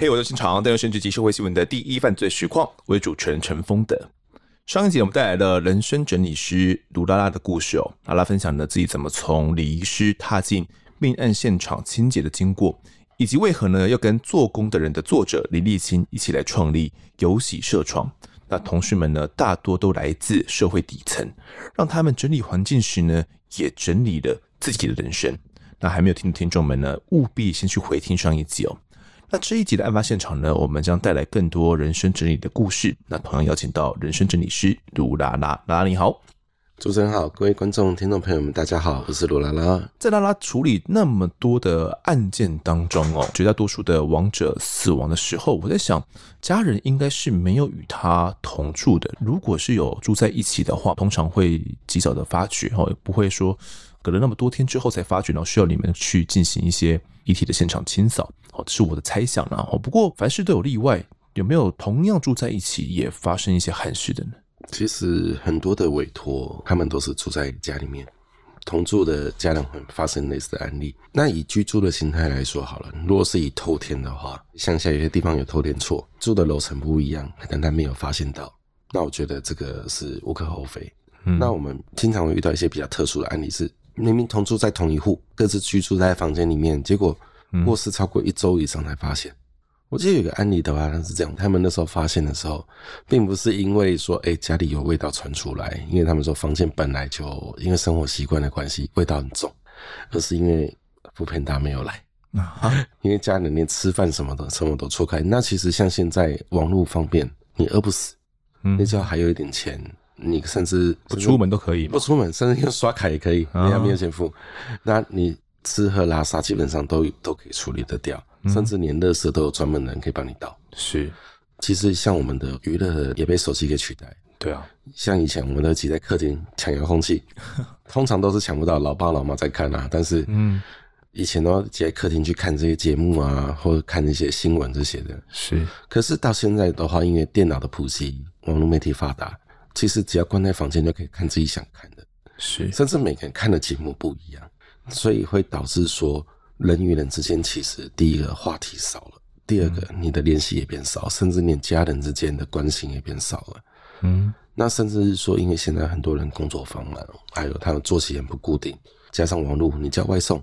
嘿，我是现场带有政治及社会新闻的第一犯罪实况，我是主持人陈丰德。上一集我们带来了人生整理师卢拉拉的故事哦，拉拉分享了自己怎么从礼仪师踏进命案现场清洁的经过，以及为何呢要跟做工的人的作者林立清一起来创立有喜社创。那同事们呢大多都来自社会底层，让他们整理环境时呢也整理了自己的人生。那还没有听的听众们呢，务必先去回听上一集哦。那这一集的案发现场呢，我们将带来更多人生整理的故事。那同样邀请到人生整理师卢拉拉，拉拉你好，主持人好，各位观众、听众朋友们，大家好，我是卢拉拉。在拉拉处理那么多的案件当中哦，绝大多数的亡者死亡的时候，我在想，家人应该是没有与他同住的。如果是有住在一起的话，通常会及早的发觉哦，也不会说隔了那么多天之后才发觉，然后需要你们去进行一些遗体的现场清扫。哦，这是我的猜想啦。哦，不过凡事都有例外，有没有同样住在一起也发生一些憾事的呢？其实很多的委托，他们都是住在家里面，同住的家人会发生类似的案例。那以居住的形态来说好了，如果是以偷天的话，乡下有些地方有偷天错，住的楼层不一样，但他没有发现到，那我觉得这个是无可厚非。嗯。那我们经常会遇到一些比较特殊的案例，是明明同住在同一户，各自居住在房间里面，结果。过世超过一周以上才发现，我记得有个案例的话，他是这样：他们那时候发现的时候，并不是因为说，哎，家里有味道传出来，因为他们说房间本来就因为生活习惯的关系，味道很重，而是因为福片达没有来啊，因为家里连吃饭什么的什么都错开。那其实像现在网络方便，你饿不死，你只要还有一点钱，你甚至不出门都可以，不出门甚至用刷卡也可以，你还没有钱付，那你。吃喝拉撒基本上都都可以处理得掉，嗯、甚至连垃圾都有专门的人可以帮你倒。是，其实像我们的娱乐也被手机给取代。对啊，像以前我们都挤在客厅抢遥控器，通常都是抢不到，老爸老妈在看啊。但是，嗯，以前都要挤在客厅去看这些节目啊，或者看一些新闻这些的。是，可是到现在的话，因为电脑的普及，网络媒体发达，其实只要关在房间就可以看自己想看的。是，甚至每个人看的节目不一样。所以会导致说，人与人之间其实第一个话题少了，第二个你的联系也变少，甚至连家人之间的关心也变少了。嗯，那甚至是说，因为现在很多人工作繁忙，还有他们作息很不固定，加上网络，你叫外送，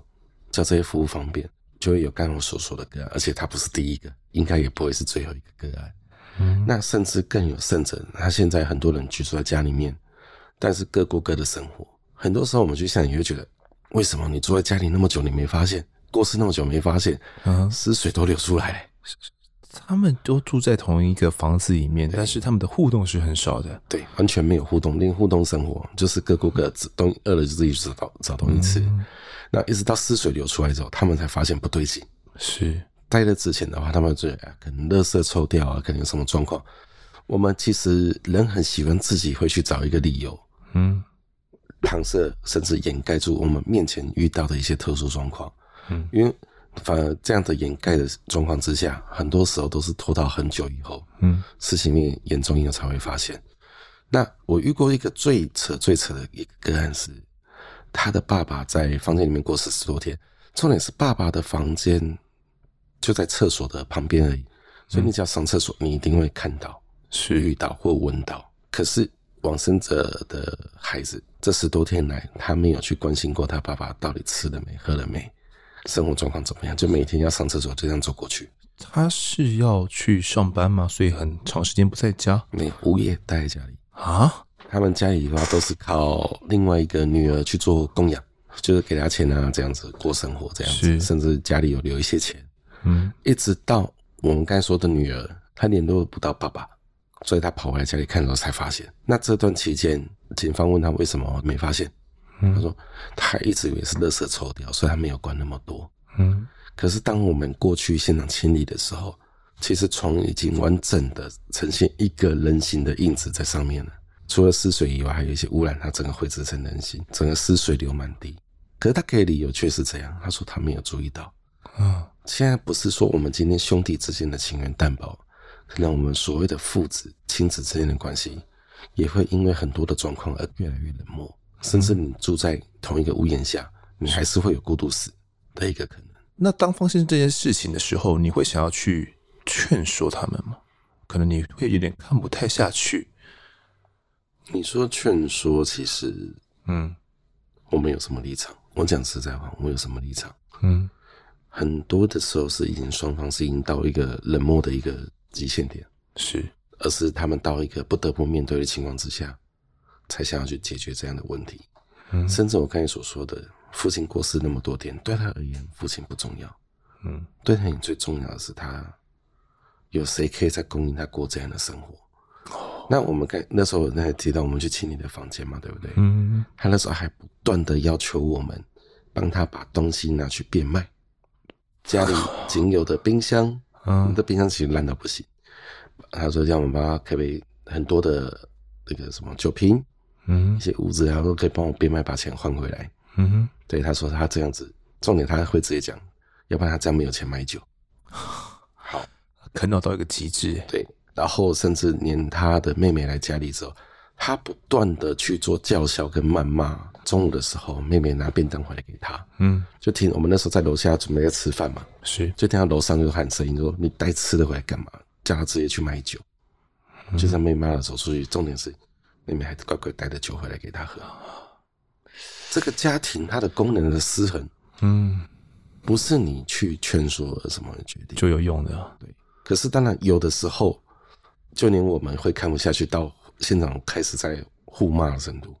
叫这些服务方便，就会有刚刚我所说的个案，而且他不是第一个，应该也不会是最后一个个案。嗯，那甚至更有甚者，他现在很多人居住在家里面，但是各过各的生活，很多时候我们去想，你会觉得。为什么你住在家里那么久，你没发现过世那么久没发现？嗯，尸水都流出来了。他们都住在同一个房子里面，但是他们的互动是很少的。对，完全没有互动，连互动生活就是各过各自，东饿了就自己找找东西吃。嗯、那一直到尸水流出来之后，他们才发现不对劲。是，在这之前的话，他们就可能垃圾抽掉啊，可能有什么状况。我们其实人很喜欢自己会去找一个理由。嗯。搪塞甚至掩盖住我们面前遇到的一些特殊状况，嗯，因为反而这样的掩盖的状况之下，很多时候都是拖到很久以后，嗯，事情面严重以后才会发现。那我遇过一个最扯最扯的一个个案是，他的爸爸在房间里面过世十多天，重点是爸爸的房间就在厕所的旁边而已，所以你只要上厕所，你一定会看到、是遇到或闻到，可是。往生者的孩子这十多天来，他没有去关心过他爸爸到底吃了没、喝了没，生活状况怎么样，就每天要上厕所就这样走过去。他是要去上班吗？所以很长时间不在家，没有，无业待在家里啊。他们家里的话都是靠另外一个女儿去做供养，就是给他钱啊，这样子过生活，这样子，甚至家里有留一些钱。嗯，一直到我们刚才说的女儿，她联络不到爸爸。所以她跑回来家里看的时候才发现。那这段期间，警方问他为什么没发现，嗯、他说他一直以为是垃圾抽掉，所以他没有管那么多。嗯，可是当我们过去现场清理的时候，其实床已经完整的呈现一个人形的印子在上面了。除了湿水以外，还有一些污染，它整个绘制成人形，整个湿水流满地。可是他给的理由却是这样，他说他没有注意到。啊，现在不是说我们今天兄弟之间的情缘淡薄。可能我们所谓的父子、亲子之间的关系，也会因为很多的状况而越来越冷漠，甚至你住在同一个屋檐下，你还是会有孤独死的一个可能。那当发生这件事情的时候，你会想要去劝说他们吗？可能你会有点看不太下去。你说劝说，其实，嗯，我们有什么立场？我讲实在话，我有什么立场？嗯，很多的时候是已经双方是已经到一个冷漠的一个极限点，是，而是他们到一个不得不面对的情况之下，才想要去解决这样的问题。嗯，甚至我刚才所说的，父亲过世那么多天，对他而言，父亲不重要。嗯，对他而言最重要的是他有谁可以在供应他过这样的生活。那我们刚那时候那还提到我们去清理的房间嘛，对不对？嗯，他那时候还不断的要求我们帮他把东西拿去变卖，家里仅有的冰箱，嗯，的冰箱其实烂到不行。他说让我们帮他可不可以很多的那个什么酒瓶，嗯，一些物资，然后可以帮我变卖，把钱换回来。嗯哼，对，他说他这样子，重点他会直接讲，要不然他这样没有钱买酒。好，啃老到一个极致，对。然后甚至连他的妹妹来家里之后，他不断的去做叫嚣跟谩骂。中午的时候，妹妹拿便当回来给他，嗯，就听我们那时候在楼下准备要吃饭嘛，是，就听到楼上就喊声音说：“你带吃的回来干嘛？”叫他直接去买酒。嗯、就像妹妹的走出去，重点是妹妹还乖乖带着酒回来给他喝。这个家庭它的功能的失衡，嗯，不是你去劝说而什么决定就有用的，对。可是当然有的时候。就连我们会看不下去，到现场开始在互骂的程度。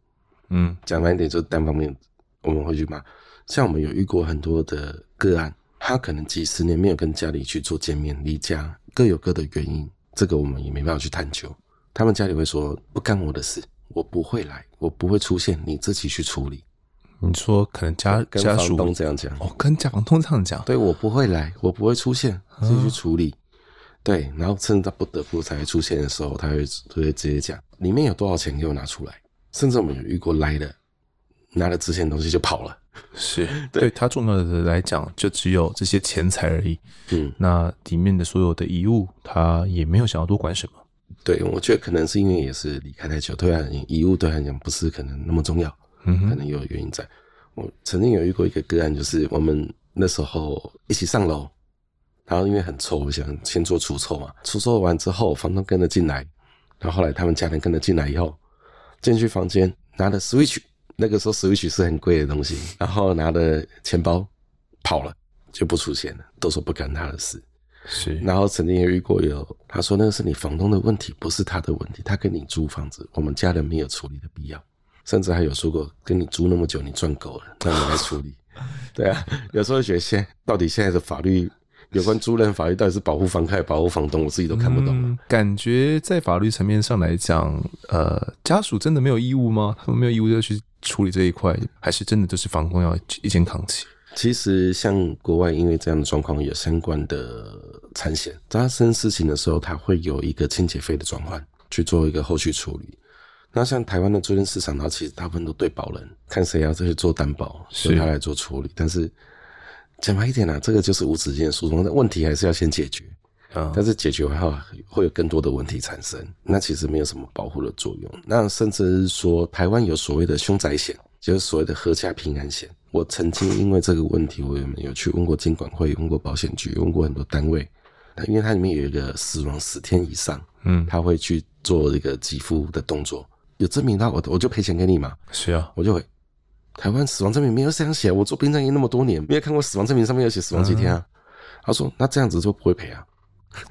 嗯，讲白一点就是单方面，我们会去骂。像我们有遇过很多的个案，他可能几十年没有跟家里去做见面，离家各有各的原因，这个我们也没办法去探究。他们家里会说不干我的事，我不会来，我不会出现，你自己去处理。你说可能家跟房东这样讲哦，跟家房东这样讲，对，我不会来，我不会出现，自己去处理。嗯对，然后趁他不得不才会出现的时候，他会他会直接讲里面有多少钱给我拿出来。甚至我们有遇过来的，拿了值钱的东西就跑了。是 对，对他重要的来讲，就只有这些钱财而已。嗯，那里面的所有的遗物，他也没有想要多管什么。对，我觉得可能是因为也是离开太久，对他遗物对他来讲不是可能那么重要。嗯，可能有原因在。我曾经有遇过一个个案，就是我们那时候一起上楼。然后因为很臭，我想先做除臭嘛。除臭完之后，房东跟着进来，然后后来他们家人跟着进来以后，进去房间拿了 Switch，那个时候 Switch 是很贵的东西，然后拿了钱包跑了，就不出现了，都说不干他的事。是，然后曾经也遇过有，他说那个是你房东的问题，不是他的问题，他跟你租房子，我们家人没有处理的必要，甚至还有说过跟你租那么久，你赚够了，让你来处理。对啊，有时候觉得现到底现在的法律。有关租赁法律到底是保护房客、保护房东，我自己都看不懂。嗯。感觉在法律层面上来讲，呃，家属真的没有义务吗？他们没有义务要去处理这一块，还是真的就是房东要一肩扛起？其实，像国外因为这样的状况有相关的产险，发生事情的时候，它会有一个清洁费的转换去做一个后续处理。那像台湾的租赁市场，它其实大部分都对保人，看谁要再去做担保，由他来做处理，但是。讲白一点啊，这个就是无止境的诉讼，但问题还是要先解决。啊，但是解决完后会有更多的问题产生，那其实没有什么保护的作用。那甚至是说，台湾有所谓的凶宅险，就是所谓的合家平安险。我曾经因为这个问题，我有没有去问过金管会，问过保险局，问过很多单位。那因为它里面有一个死亡十天以上，嗯，他会去做一个给付的动作，有证明他，我我就赔钱给你嘛。是啊，我就会。台湾死亡证明没有这样写，我做殡葬业那么多年，没有看过死亡证明上面有写死亡几天啊？嗯、他说那这样子就不会赔啊。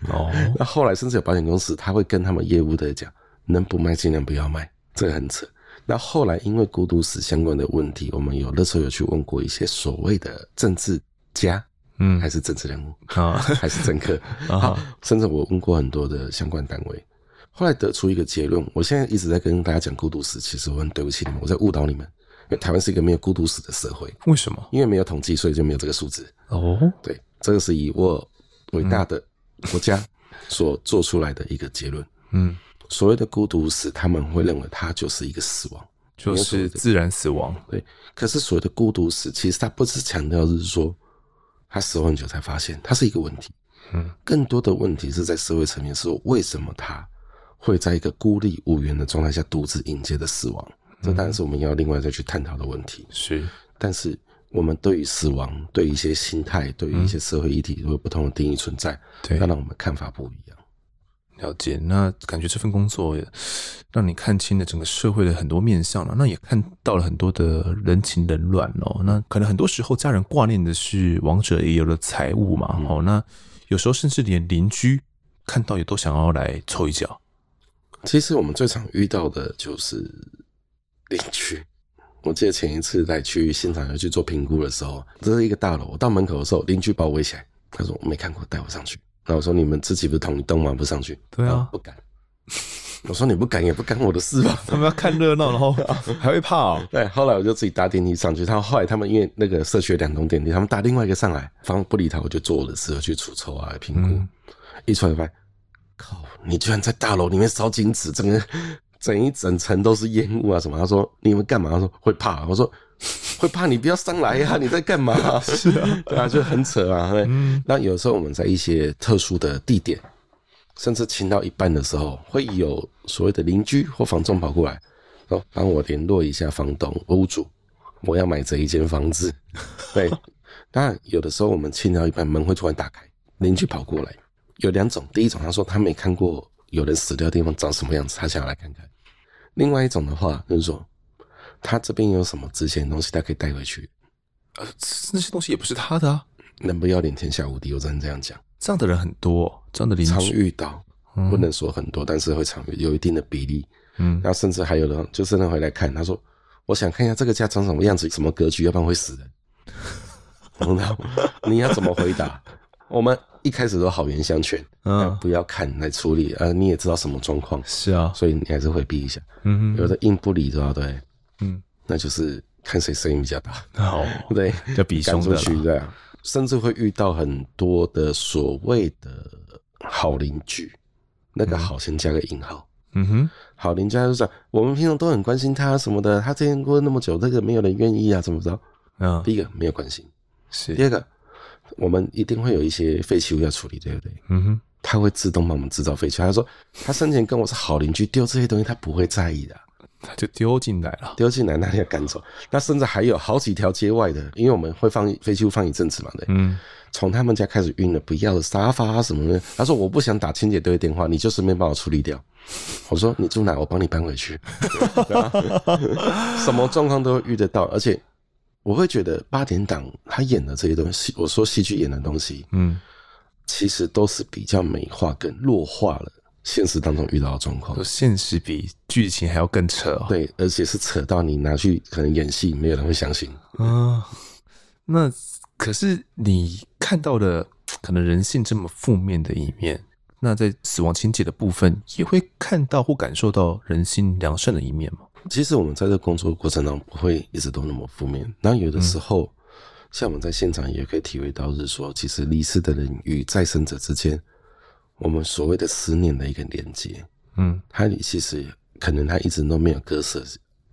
哦，那后来甚至有保险公司他会跟他们业务的讲，能不卖尽量不要卖，这个很扯。那后来因为孤独死相关的问题，我们有那时候有去问过一些所谓的政治家，嗯，还是政治人物啊，还是政客 啊，甚至我问过很多的相关单位，后来得出一个结论。我现在一直在跟大家讲孤独死，其实我很对不起你们，我在误导你们。因为台湾是一个没有孤独死的社会，为什么？因为没有统计，所以就没有这个数字。哦，对，这个是以我伟大的国家所做出来的一个结论。嗯，所谓的孤独死，他们会认为它就是一个死亡，就是自然死亡。对，可是所谓的孤独死，其实它不是强调是说他死后很久才发现，它是一个问题。嗯，更多的问题是在社会层面，是说为什么他会在一个孤立无援的状态下独自迎接的死亡？这当然是我们要另外再去探讨的问题。是，但是我们对于死亡、对于一些心态、对于一些社会议题都有不同的定义存在，对，让我们看法不一样。了解，那感觉这份工作也让你看清了整个社会的很多面相了，那也看到了很多的人情冷暖哦。那可能很多时候家人挂念的是亡者遗留的财物嘛，哦、嗯，那有时候甚至连邻居看到也都想要来凑一脚。其实我们最常遇到的就是邻居。我记得前一次在去现场要去做评估的时候，这是一个大楼，我到门口的时候，邻居把我围起来，他说我没看过，带我上去。那我说你们自己不是同一栋吗？不上去？对啊，不敢。我说你不敢也不干我的事吧。他们要看热闹，然后 还会怕哦。对，后来我就自己搭电梯上去。他后来他们因为那个社区有两栋电梯，他们搭另外一个上来，反正不理他，我就做我的事，去除臭啊，评估。嗯、一出来发现，靠，你居然在大楼里面烧金纸，整个整一整层都是烟雾啊什么？他说你们干嘛？他说会怕。我说。会怕你不要上来呀、啊？你在干嘛？是啊，对啊，就很扯啊。嗯，那有时候我们在一些特殊的地点，甚至清到一半的时候，会有所谓的邻居或房仲跑过来，说帮我联络一下房东屋主，我要买这一间房子。对，那有的时候我们清到一半，门会突然打开，邻居跑过来，有两种，第一种他说他没看过有人死掉的地方长什么样子，他想要来看看；另外一种的话就是说。他这边有什么值钱的东西，他可以带回去。呃，那些东西也不是他的啊。人不要脸，天下无敌，我只能这样讲。这样的人很多，这样的邻居常遇到，不能说很多，嗯、但是会常遇，有一定的比例。嗯，然后甚至还有人就是人回来看，他说：“我想看一下这个家长什么样子，什么格局，要不然会死人。”你要怎么回答？我们一开始都好言相劝，嗯，不要看来处理啊，你也知道什么状况，是啊，所以你还是回避一下。嗯哼，有的硬不理的，对。嗯，那就是看谁声音比较大，好，对，就比凶的去这样，甚至会遇到很多的所谓的好邻居，那个好先加个引号，嗯哼，好邻居就是我们平常都很关心他什么的，他这边过了那么久，这个没有人愿意啊，怎么着？嗯，第一个没有关心，是。第二个，我们一定会有一些废弃物要处理，对不对？嗯哼，他会自动帮我们制造废弃物，他说他生前跟我是好邻居，丢这些东西他不会在意的。他就丢进来了，丢进来，那你要赶走。那甚至还有好几条街外的，因为我们会放废弃物放一阵子嘛，对。嗯。从他们家开始运了不要的沙发啊什么的，他说我不想打清洁队的电话，你就顺便帮我处理掉。我说你住哪，我帮你搬回去。什么状况都会遇得到，而且我会觉得八点档他演的这些东西，我说戏剧演的东西，嗯，其实都是比较美化跟弱化了。现实当中遇到的状况，现实比剧情还要更扯哦。对，而且是扯到你拿去可能演戏，没有人会相信。啊，那可是你看到的可能人性这么负面的一面，那在死亡情节的部分也会看到或感受到人心良善的一面吗？其实我们在这工作过程当中不会一直都那么负面，那有的时候，嗯、像我们在现场也可以体会到，是说其实离世的人与再生者之间。我们所谓的思念的一个连接，嗯，他其实可能他一直都没有割舍，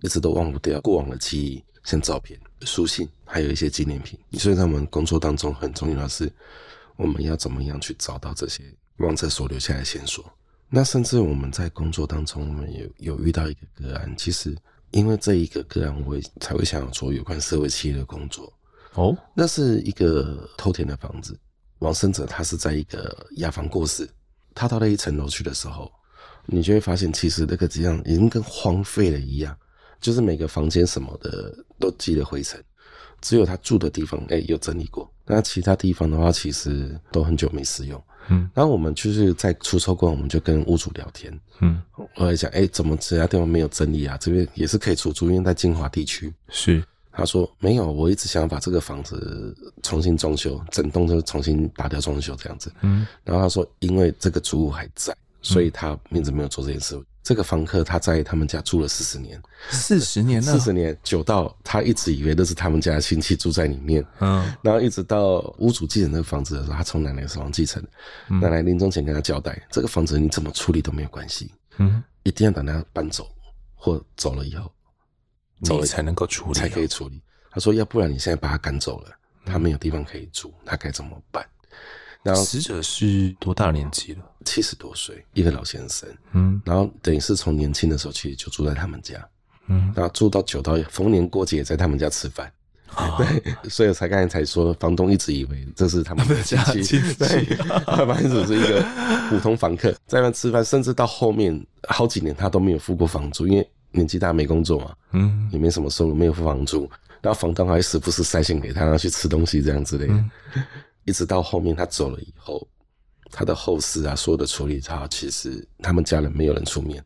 一直都忘不掉过往的记忆，像照片、书信，还有一些纪念品。所以在我们工作当中很重要的是，我们要怎么样去找到这些亡者所留下来的线索。那甚至我们在工作当中，我们有有遇到一个个案，其实因为这一个个案，我才会想要做有关社会企业的工作。哦，那是一个偷田的房子。往生者他是在一个雅房过世，他到了一层楼去的时候，你就会发现，其实那个这样已经跟荒废了一样，就是每个房间什么的都积了灰尘，只有他住的地方哎、欸、有整理过，那其他地方的话其实都很久没使用。嗯，然后我们就是在出售过，我们就跟屋主聊天，嗯，我在讲哎怎么其他地方没有整理啊？这边也是可以出租，因为在金华地区是。他说没有，我一直想要把这个房子重新装修，整栋就重新打掉装修这样子。嗯，然后他说，因为这个主户还在，所以他一直没有做这件事。嗯、这个房客他在他们家住了四十年，四十年了，四十年久到他一直以为那是他们家的亲戚住在里面。嗯，然后一直到屋主继承这个房子的时候，他从奶奶手上继承。嗯、奶奶临终前跟他交代，这个房子你怎么处理都没有关系。嗯，一定要等他搬走或走了以后。你才能够处理，才可以处理。他说：“要不然你现在把他赶走了，他没有地方可以住，他该怎么办？”然后死者是多大年纪了？七十多岁，一个老先生。嗯，然后等于是从年轻的时候其实就住在他们家。嗯，然后住到久到逢年过节在他们家吃饭。对，所以我才刚才才说，房东一直以为这是他们的亲戚，对，他本来只是一个普通房客，在那吃饭，甚至到后面好几年他都没有付过房租，因为年纪大没工作嘛，嗯，也没什么收入，没有付房租，然后房东还时不时塞钱给他，让他去吃东西这样之类的，嗯、一直到后面他走了以后，他的后事啊，所有的处理他其实他们家人没有人出面，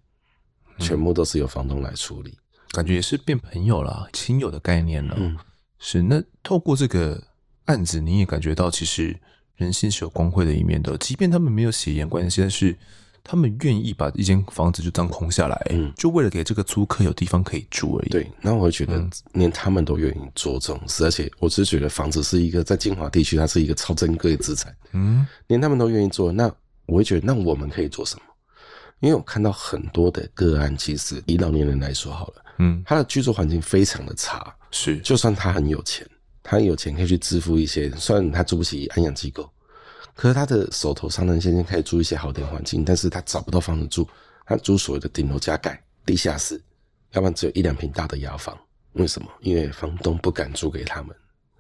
全部都是由房东来处理。感觉也是变朋友了，亲友的概念了。嗯，是。那透过这个案子，你也感觉到其实人性是有光辉的一面的。即便他们没有血缘关系，但是他们愿意把一间房子就当空下来，嗯，就为了给这个租客有地方可以住而已。对。那我会觉得，连他们都愿意做这种事，而且我只是觉得房子是一个在金华地区，它是一个超珍贵的资产。嗯，连他们都愿意做，那我会觉得，那我们可以做什么？因为我看到很多的个案，其实以老年人来说好了。嗯，他的居住环境非常的差，是，就算他很有钱，他很有钱可以去支付一些，虽然他住不起安养机构，可是他的手头上呢，现在可以租一些好点环境，但是他找不到房子住，他租所谓的顶楼加盖、地下室，要不然只有一两平大的雅房，为什么？因为房东不敢租给他们，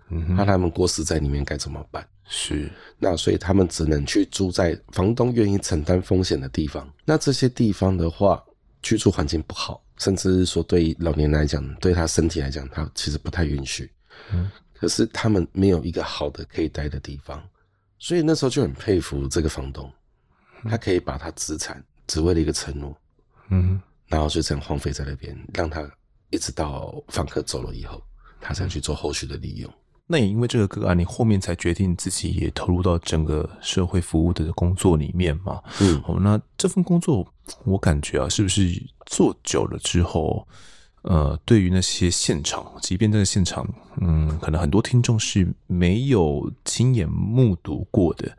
嗯，怕他们过世在里面该怎么办？是，那所以他们只能去住在房东愿意承担风险的地方，那这些地方的话，居住环境不好。甚至是说，对老年人来讲，对他身体来讲，他其实不太允许。嗯，可是他们没有一个好的可以待的地方，所以那时候就很佩服这个房东，他可以把他资产只为了一个承诺，嗯，然后就这样荒废在那边，让他一直到房客走了以后，他才去做后续的利用。那也因为这个个案，你后面才决定自己也投入到整个社会服务的工作里面嘛？嗯，好，那这份工作我感觉啊，是不是做久了之后，呃，对于那些现场，即便这个现场，嗯，可能很多听众是没有亲眼目睹过的。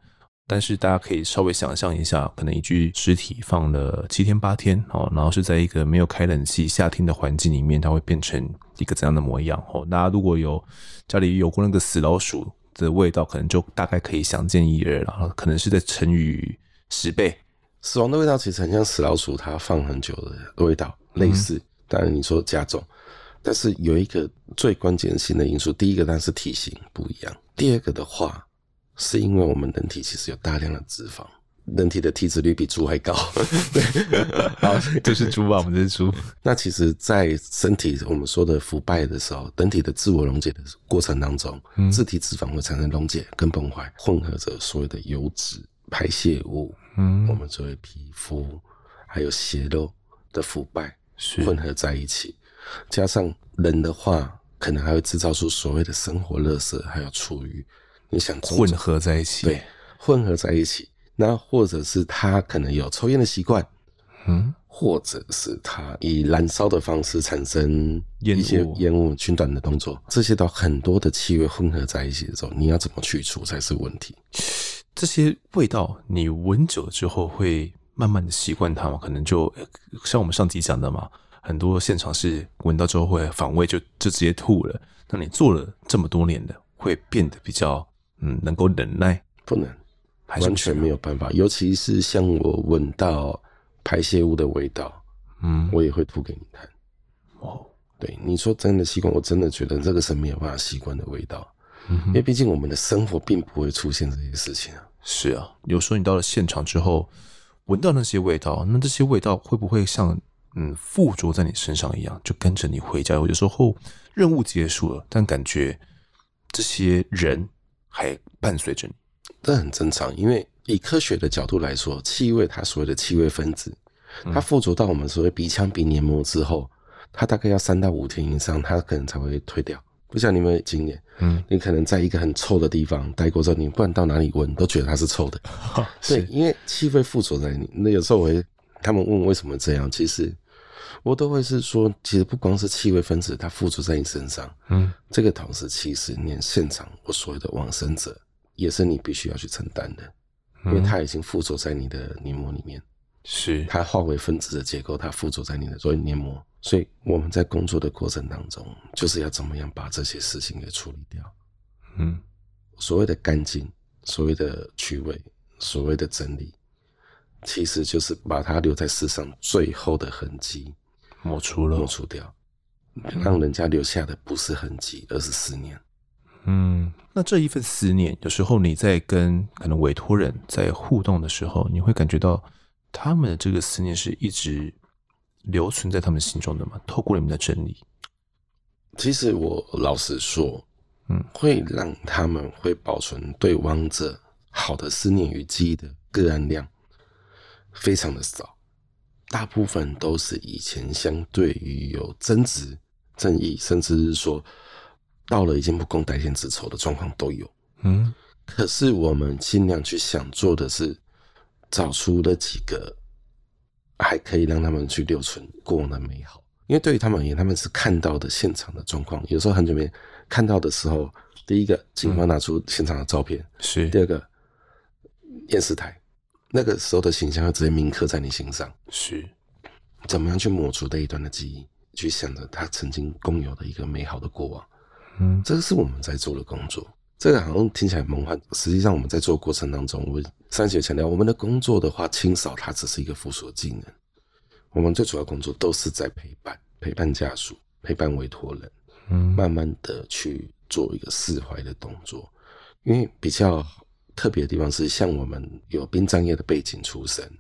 但是大家可以稍微想象一下，可能一具尸体放了七天八天哦，然后是在一个没有开冷气夏天的环境里面，它会变成一个怎样的模样哦？大家如果有家里有过那个死老鼠的味道，可能就大概可以想见一二，然后可能是在乘以十倍。死亡的味道其实很像死老鼠它放很久的味道，类似。当然你说加重，但是有一个最关键性的因素，第一个当然是体型不一样，第二个的话。是因为我们人体其实有大量的脂肪，人体的体脂率比猪还高。对，好，这是猪吧？我们这是猪。那其实，在身体我们说的腐败的时候，人体的自我溶解的过程当中，自体脂肪会产生溶解跟崩坏，混合着所有的油脂、排泄物，嗯，我们作为皮肤还有血肉的腐败混合在一起，加上人的话，可能还会制造出所谓的生活垃圾，还有厨余。你想混合在一起，对，混合在一起。那或者是他可能有抽烟的习惯，嗯，或者是他以燃烧的方式产生一些烟雾熏短的动作，这些都很多的气味混合在一起的时候，你要怎么去除才是问题？这些味道你闻久了之后会慢慢的习惯它嘛？可能就像我们上集讲的嘛，很多现场是闻到之后会反胃，就就直接吐了。那你做了这么多年的，会变得比较。嗯，能够忍耐？不能，完全没有办法。尤其是像我闻到排泄物的味道，嗯，我也会吐给你看。哦，对，你说真的习惯，我真的觉得这个是没有办法习惯的味道。嗯，因为毕竟我们的生活并不会出现这些事情啊。是啊，有时候你到了现场之后，闻到那些味道，那这些味道会不会像嗯附着在你身上一样，就跟着你回家？有的时候任务结束了，但感觉这些人。还伴随着你，这很正常。因为以科学的角度来说，气味它所谓的气味分子，它附着到我们所谓鼻腔鼻黏膜之后，它大概要三到五天以上，它可能才会退掉。不像你们有经验，嗯，你可能在一个很臭的地方待过之后，你不管到哪里闻都觉得它是臭的。对，因为气味附着在你。那有时候我会，他们问为什么这样，其实。我都会是说，其实不光是气味分子，它附着在你身上，嗯，这个同时，其实连现场我所有的往生者，也是你必须要去承担的，因为它已经附着在你的黏膜里面，是。它化为分子的结构，它附着在你的所有黏膜，所以我们在工作的过程当中，就是要怎么样把这些事情给处理掉，嗯，所谓的干净，所谓的趣味，所谓的整理，其实就是把它留在世上最后的痕迹。抹除了，抹除掉，让人家留下的不是痕迹，而是思念。嗯，那这一份思念，有时候你在跟可能委托人在互动的时候，你会感觉到他们的这个思念是一直留存在他们心中的吗？透过你们的整理，其实我老实说，嗯，会让他们会保存对亡者好的思念与记忆的个案量非常的少，大部分都是以前相对于有争执、正义，甚至是说。到了已经不共戴天之仇的状况都有，嗯，可是我们尽量去想做的是，找出了几个还可以让他们去留存过往的美好，因为对于他们而言，他们是看到的现场的状况，有时候很久没看到的时候，第一个警方拿出现场的照片，是、嗯、第二个验尸台，那个时候的形象会直接铭刻在你心上，是。怎么样去抹除那一段的记忆，去想着他曾经共有的一个美好的过往。嗯，这个是我们在做的工作。这个好像听起来梦幻，实际上我们在做过程当中，我上姐强调，我们的工作的话，清扫它只是一个附属的技能。我们最主要工作都是在陪伴，陪伴家属，陪伴委托人，嗯，慢慢的去做一个释怀的动作。因为比较特别的地方是，像我们有殡葬业的背景出身，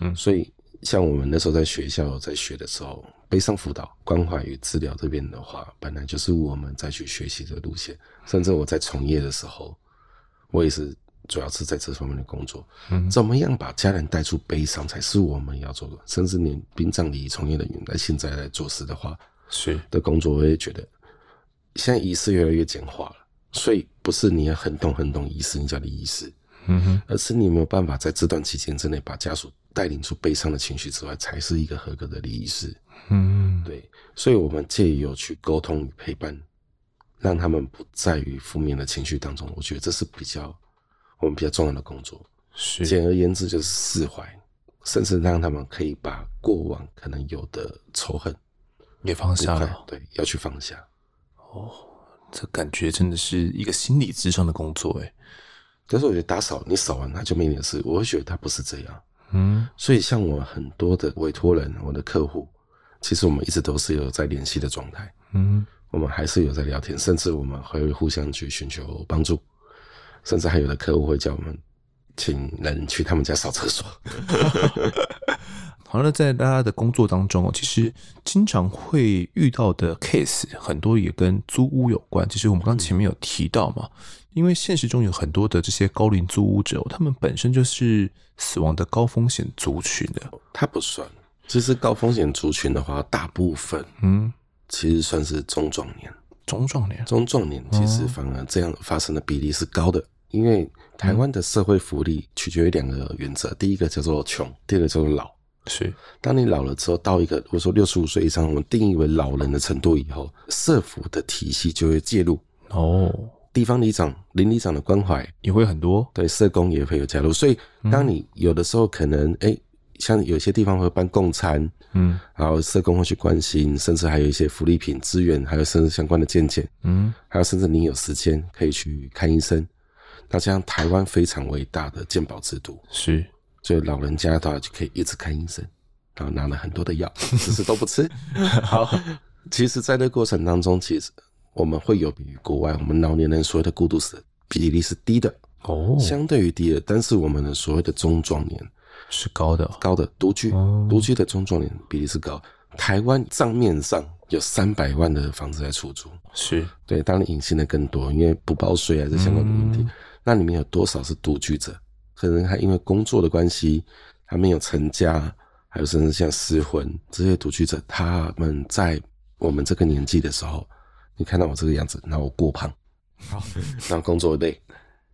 嗯，所以。像我们那时候在学校在学的时候，悲伤辅导、关怀与治疗这边的话，本来就是我们在去学习的路线。甚至我在从业的时候，我也是主要是在这方面的工作。嗯，怎么样把家人带出悲伤，才是我们要做的。甚至连殡葬礼仪从业人员在现在来做事的话，是的工作，我也觉得现在仪式越来越简化了。所以不是你要很懂很懂仪式，你叫礼仪式。嗯哼，而是你有没有办法在这段期间之内把家属带领出悲伤的情绪之外，才是一个合格的礼仪师。嗯，对，所以我们借由去沟通与陪伴，让他们不在于负面的情绪当中，我觉得这是比较我们比较重要的工作。是，简而言之就是释怀，甚至让他们可以把过往可能有的仇恨也放下了。对，要去放下。哦，这感觉真的是一个心理咨商的工作，诶。但是我觉得打扫你扫完他就没你的事，我会觉得他不是这样。嗯，所以像我很多的委托人，我的客户，其实我们一直都是有在联系的状态。嗯，我们还是有在聊天，甚至我们会互相去寻求帮助，甚至还有的客户会叫我们请人去他们家扫厕所。好了，在大家的工作当中哦，其实经常会遇到的 case 很多也跟租屋有关。其实我们刚前面有提到嘛，因为现实中有很多的这些高龄租屋者，他们本身就是死亡的高风险族群的。他不算，其实高风险族群的话，大部分嗯，其实算是中壮年。中壮年，中壮年其实反而这样发生的比例是高的，因为台湾的社会福利取决于两个原则，第一个叫做穷，第二个叫做老。是，当你老了之后，到一个我说六十五岁以上，我们定义为老人的程度以后，社福的体系就会介入。哦，地方里长、邻里长的关怀也会很多，对，社工也会有加入。所以，当你有的时候可能，哎、嗯欸，像有些地方会办共餐，嗯，然后社工会去关心，甚至还有一些福利品资源，还有甚至相关的健检，嗯，还有甚至你有时间可以去看医生。那这样台湾非常伟大的健保制度是。所以老人家的话就可以一直看医生，然后拿了很多的药，只是都不吃。好，其实在这个过程当中，其实我们会有比于国外，我们老年人所谓的孤独死比例是低的哦，相对于低的。但是我们的所谓的中壮年是高的，高的独居，独居的中壮年比例是高。台湾账面上有三百万的房子在出租，是对，当然隐性的更多，因为不报税还是相关的问题。那里面有多少是独居者？可能还因为工作的关系，还没有成家，还有甚至像失婚这些独居者，他们在我们这个年纪的时候，你看到我这个样子，然后我过胖，好，然后工作累，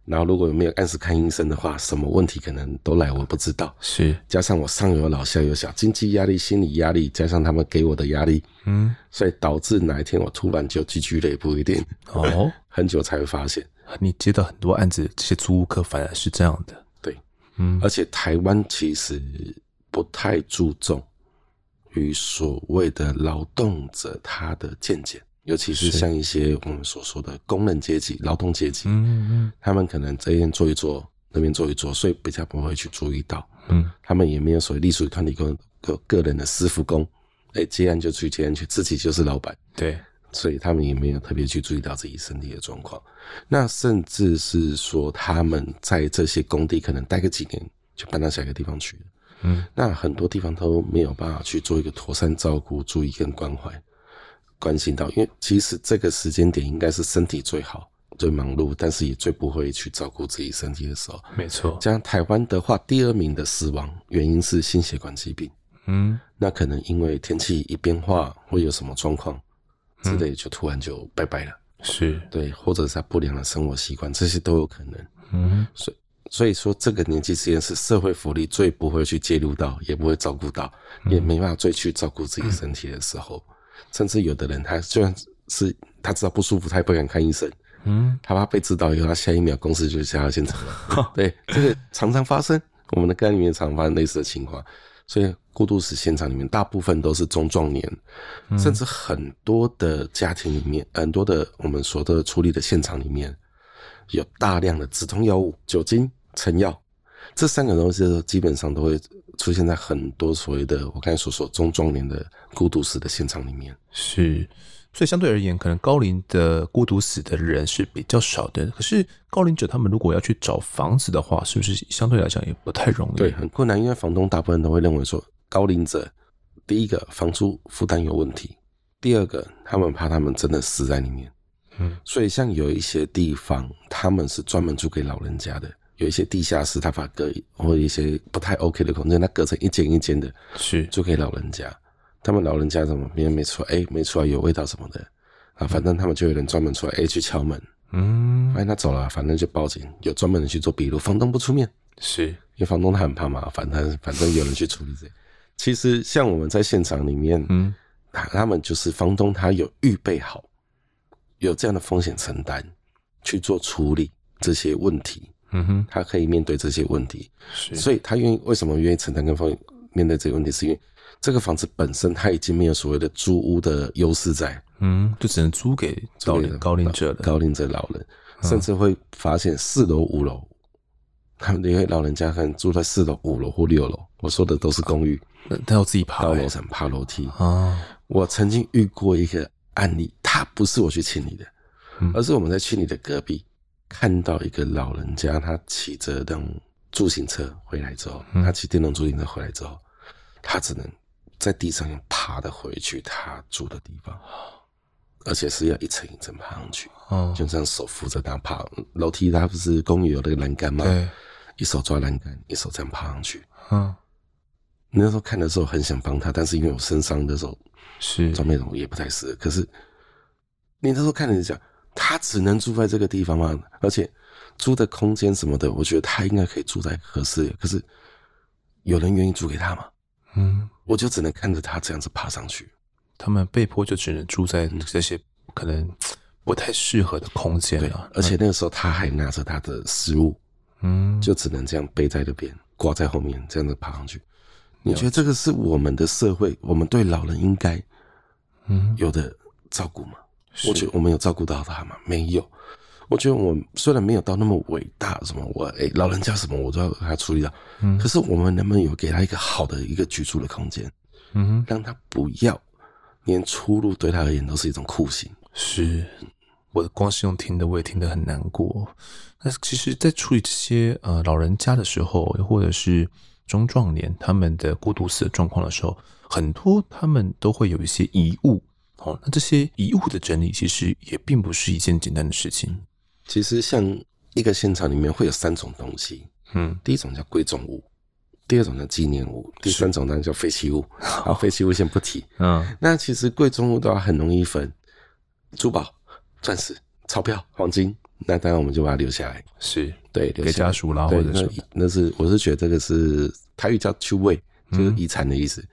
然后如果有没有按时看医生的话，什么问题可能都来，我不知道。是，加上我上有老下有小，经济压力、心理压力，加上他们给我的压力，嗯，所以导致哪一天我突然就 GG 了也不一定。哦，很久才会发现。你接到很多案子，这些租屋客反而是这样的。对嗯，而且台湾其实不太注重与所谓的劳动者他的健检，尤其是像一些我们所说的工人阶级、劳动阶级，嗯嗯，他们可能这边做一做，那边做一做，所以比较不会去注意到，嗯，他们也没有所谓隶属于团体工个个人的师傅工，哎，接案就去接案去，自己就是老板，对，所以他们也没有特别去注意到自己身体的状况。那甚至是说，他们在这些工地可能待个几年，就搬到下一个地方去了。嗯，那很多地方都没有办法去做一个妥善照顾、注意跟关怀、关心到，因为其实这个时间点应该是身体最好、最忙碌，但是也最不会去照顾自己身体的时候。没错。像台湾的话，第二名的死亡原因是心血管疾病。嗯，那可能因为天气一变化，会有什么状况之类，就突然就拜拜了。是对，或者是他不良的生活习惯，这些都有可能。嗯，所以所以说，这个年纪之间是社会福利最不会去介入到，也不会照顾到，也没办法最去照顾自己身体的时候，甚至有的人他虽然是他知道不舒服，他也不敢看医生。嗯，他怕被知道以后，他下一秒公司就下到现场了。对，这个常常发生，我们的个案里面常常发生类似的情况。所以过度死现场里面，大部分都是中壮年，嗯，甚至很多的家庭里面，很多的我们所的处理的现场里面，有大量的止痛药物、酒精、成药，这三个东西基本上都会出现在很多所谓的我刚才所说中壮年的孤独死的现场里面。是。所以相对而言，可能高龄的孤独死的人是比较少的。可是高龄者他们如果要去找房子的话，是不是相对来讲也不太容易？对，很困难，因为房东大部分都会认为说，高龄者第一个房租负担有问题，第二个他们怕他们真的死在里面。嗯，所以像有一些地方，他们是专门租给老人家的，有一些地下室，他把隔或者一些不太 OK 的空间，他隔成一间一间的，是租给老人家。他们老人家怎么别人没出来？哎、欸，没出来有味道什么的啊？反正他们就有人专门出来，哎、欸，去敲门。嗯，发现他走了，反正就报警，有专门人去做笔录。房东不出面，是因为房东他很怕麻烦，他反正有人去处理这。其实像我们在现场里面，嗯，他他们就是房东，他有预备好有这样的风险承担去做处理这些问题。嗯哼，他可以面对这些问题，所以他愿意为什么愿意承担跟风险面对这个问题，是因为。这个房子本身它已经没有所谓的租屋的优势在，嗯，就只能租给高龄高龄者高龄者老人，甚至会发现四楼五楼，他们因为老人家可能住在四楼五楼或六楼，我说的都是公寓，他要自己爬。到楼层爬楼梯。啊。我曾经遇过一个案例，他不是我去清理的，而是我们在清理的隔壁看到一个老人家，他骑着那种助行车回来之后，他骑电动助行车回来之后，他只能。在地上用爬的回去他住的地方，而且是要一层一层爬上去，哦，就这样手扶着他爬楼梯。他不是公寓有那个栏杆吗？对，一手抓栏杆，一手这样爬上去。嗯，那时候看的时候很想帮他，但是因为我身上的时候是装备也不太适合。可是你那时候看着讲，他只能住在这个地方吗？而且租的空间什么的，我觉得他应该可以住在合适的。可是有人愿意租给他吗？嗯，我就只能看着他这样子爬上去，他们被迫就只能住在这些可能不太适合的空间了。而且那个时候他还拿着他的食物，嗯，就只能这样背在那边，挂在后面，这样子爬上去。你觉得这个是我们的社会，我们对老人应该嗯有的照顾吗？我觉得我们有照顾到他吗？没有。我觉得我虽然没有到那么伟大，什么我哎、欸、老人家什么我都要给他处理掉，嗯，可是我们能不能有给他一个好的一个居住的空间，嗯，让他不要连出路对他而言都是一种酷刑。是，我的光是用听的我也听得很难过。那其实，在处理这些呃老人家的时候，或者是中壮年他们的孤独死的状况的时候，很多他们都会有一些遗物。哦，那这些遗物的整理其实也并不是一件简单的事情。其实，像一个现场里面会有三种东西，嗯，第一种叫贵重物，第二种叫纪念物，第三种呢叫废弃物。好，废弃物先不提，嗯，那其实贵重物的话很容易分，珠宝、钻石、钞票、黄金，那当然我们就把它留下来，是对留，给家属啦，或者那那是我是觉得这个是台语叫去位，就是遗产的意思，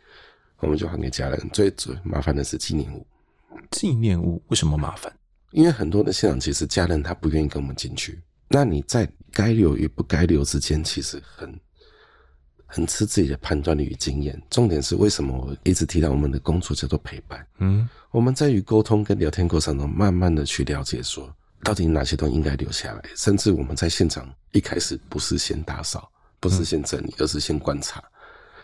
我们就还给家人。最最麻烦的是纪念物，纪念物为什么麻烦？因为很多的现场，其实家人他不愿意跟我们进去。那你在该留与不该留之间，其实很很吃自己的判断力与经验。重点是为什么我一直提到我们的工作叫做陪伴？嗯，我们在与沟通跟聊天过程中，慢慢的去了解说，到底哪些东西应该留下来。甚至我们在现场一开始不是先打扫，不是先整理，嗯、而是先观察，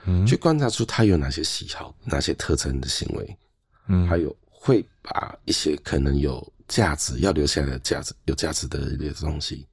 嗯，去观察出他有哪些喜好、哪些特征的行为，嗯，还有。会把一些可能有价值要留下来的价值、有价值的一些东西，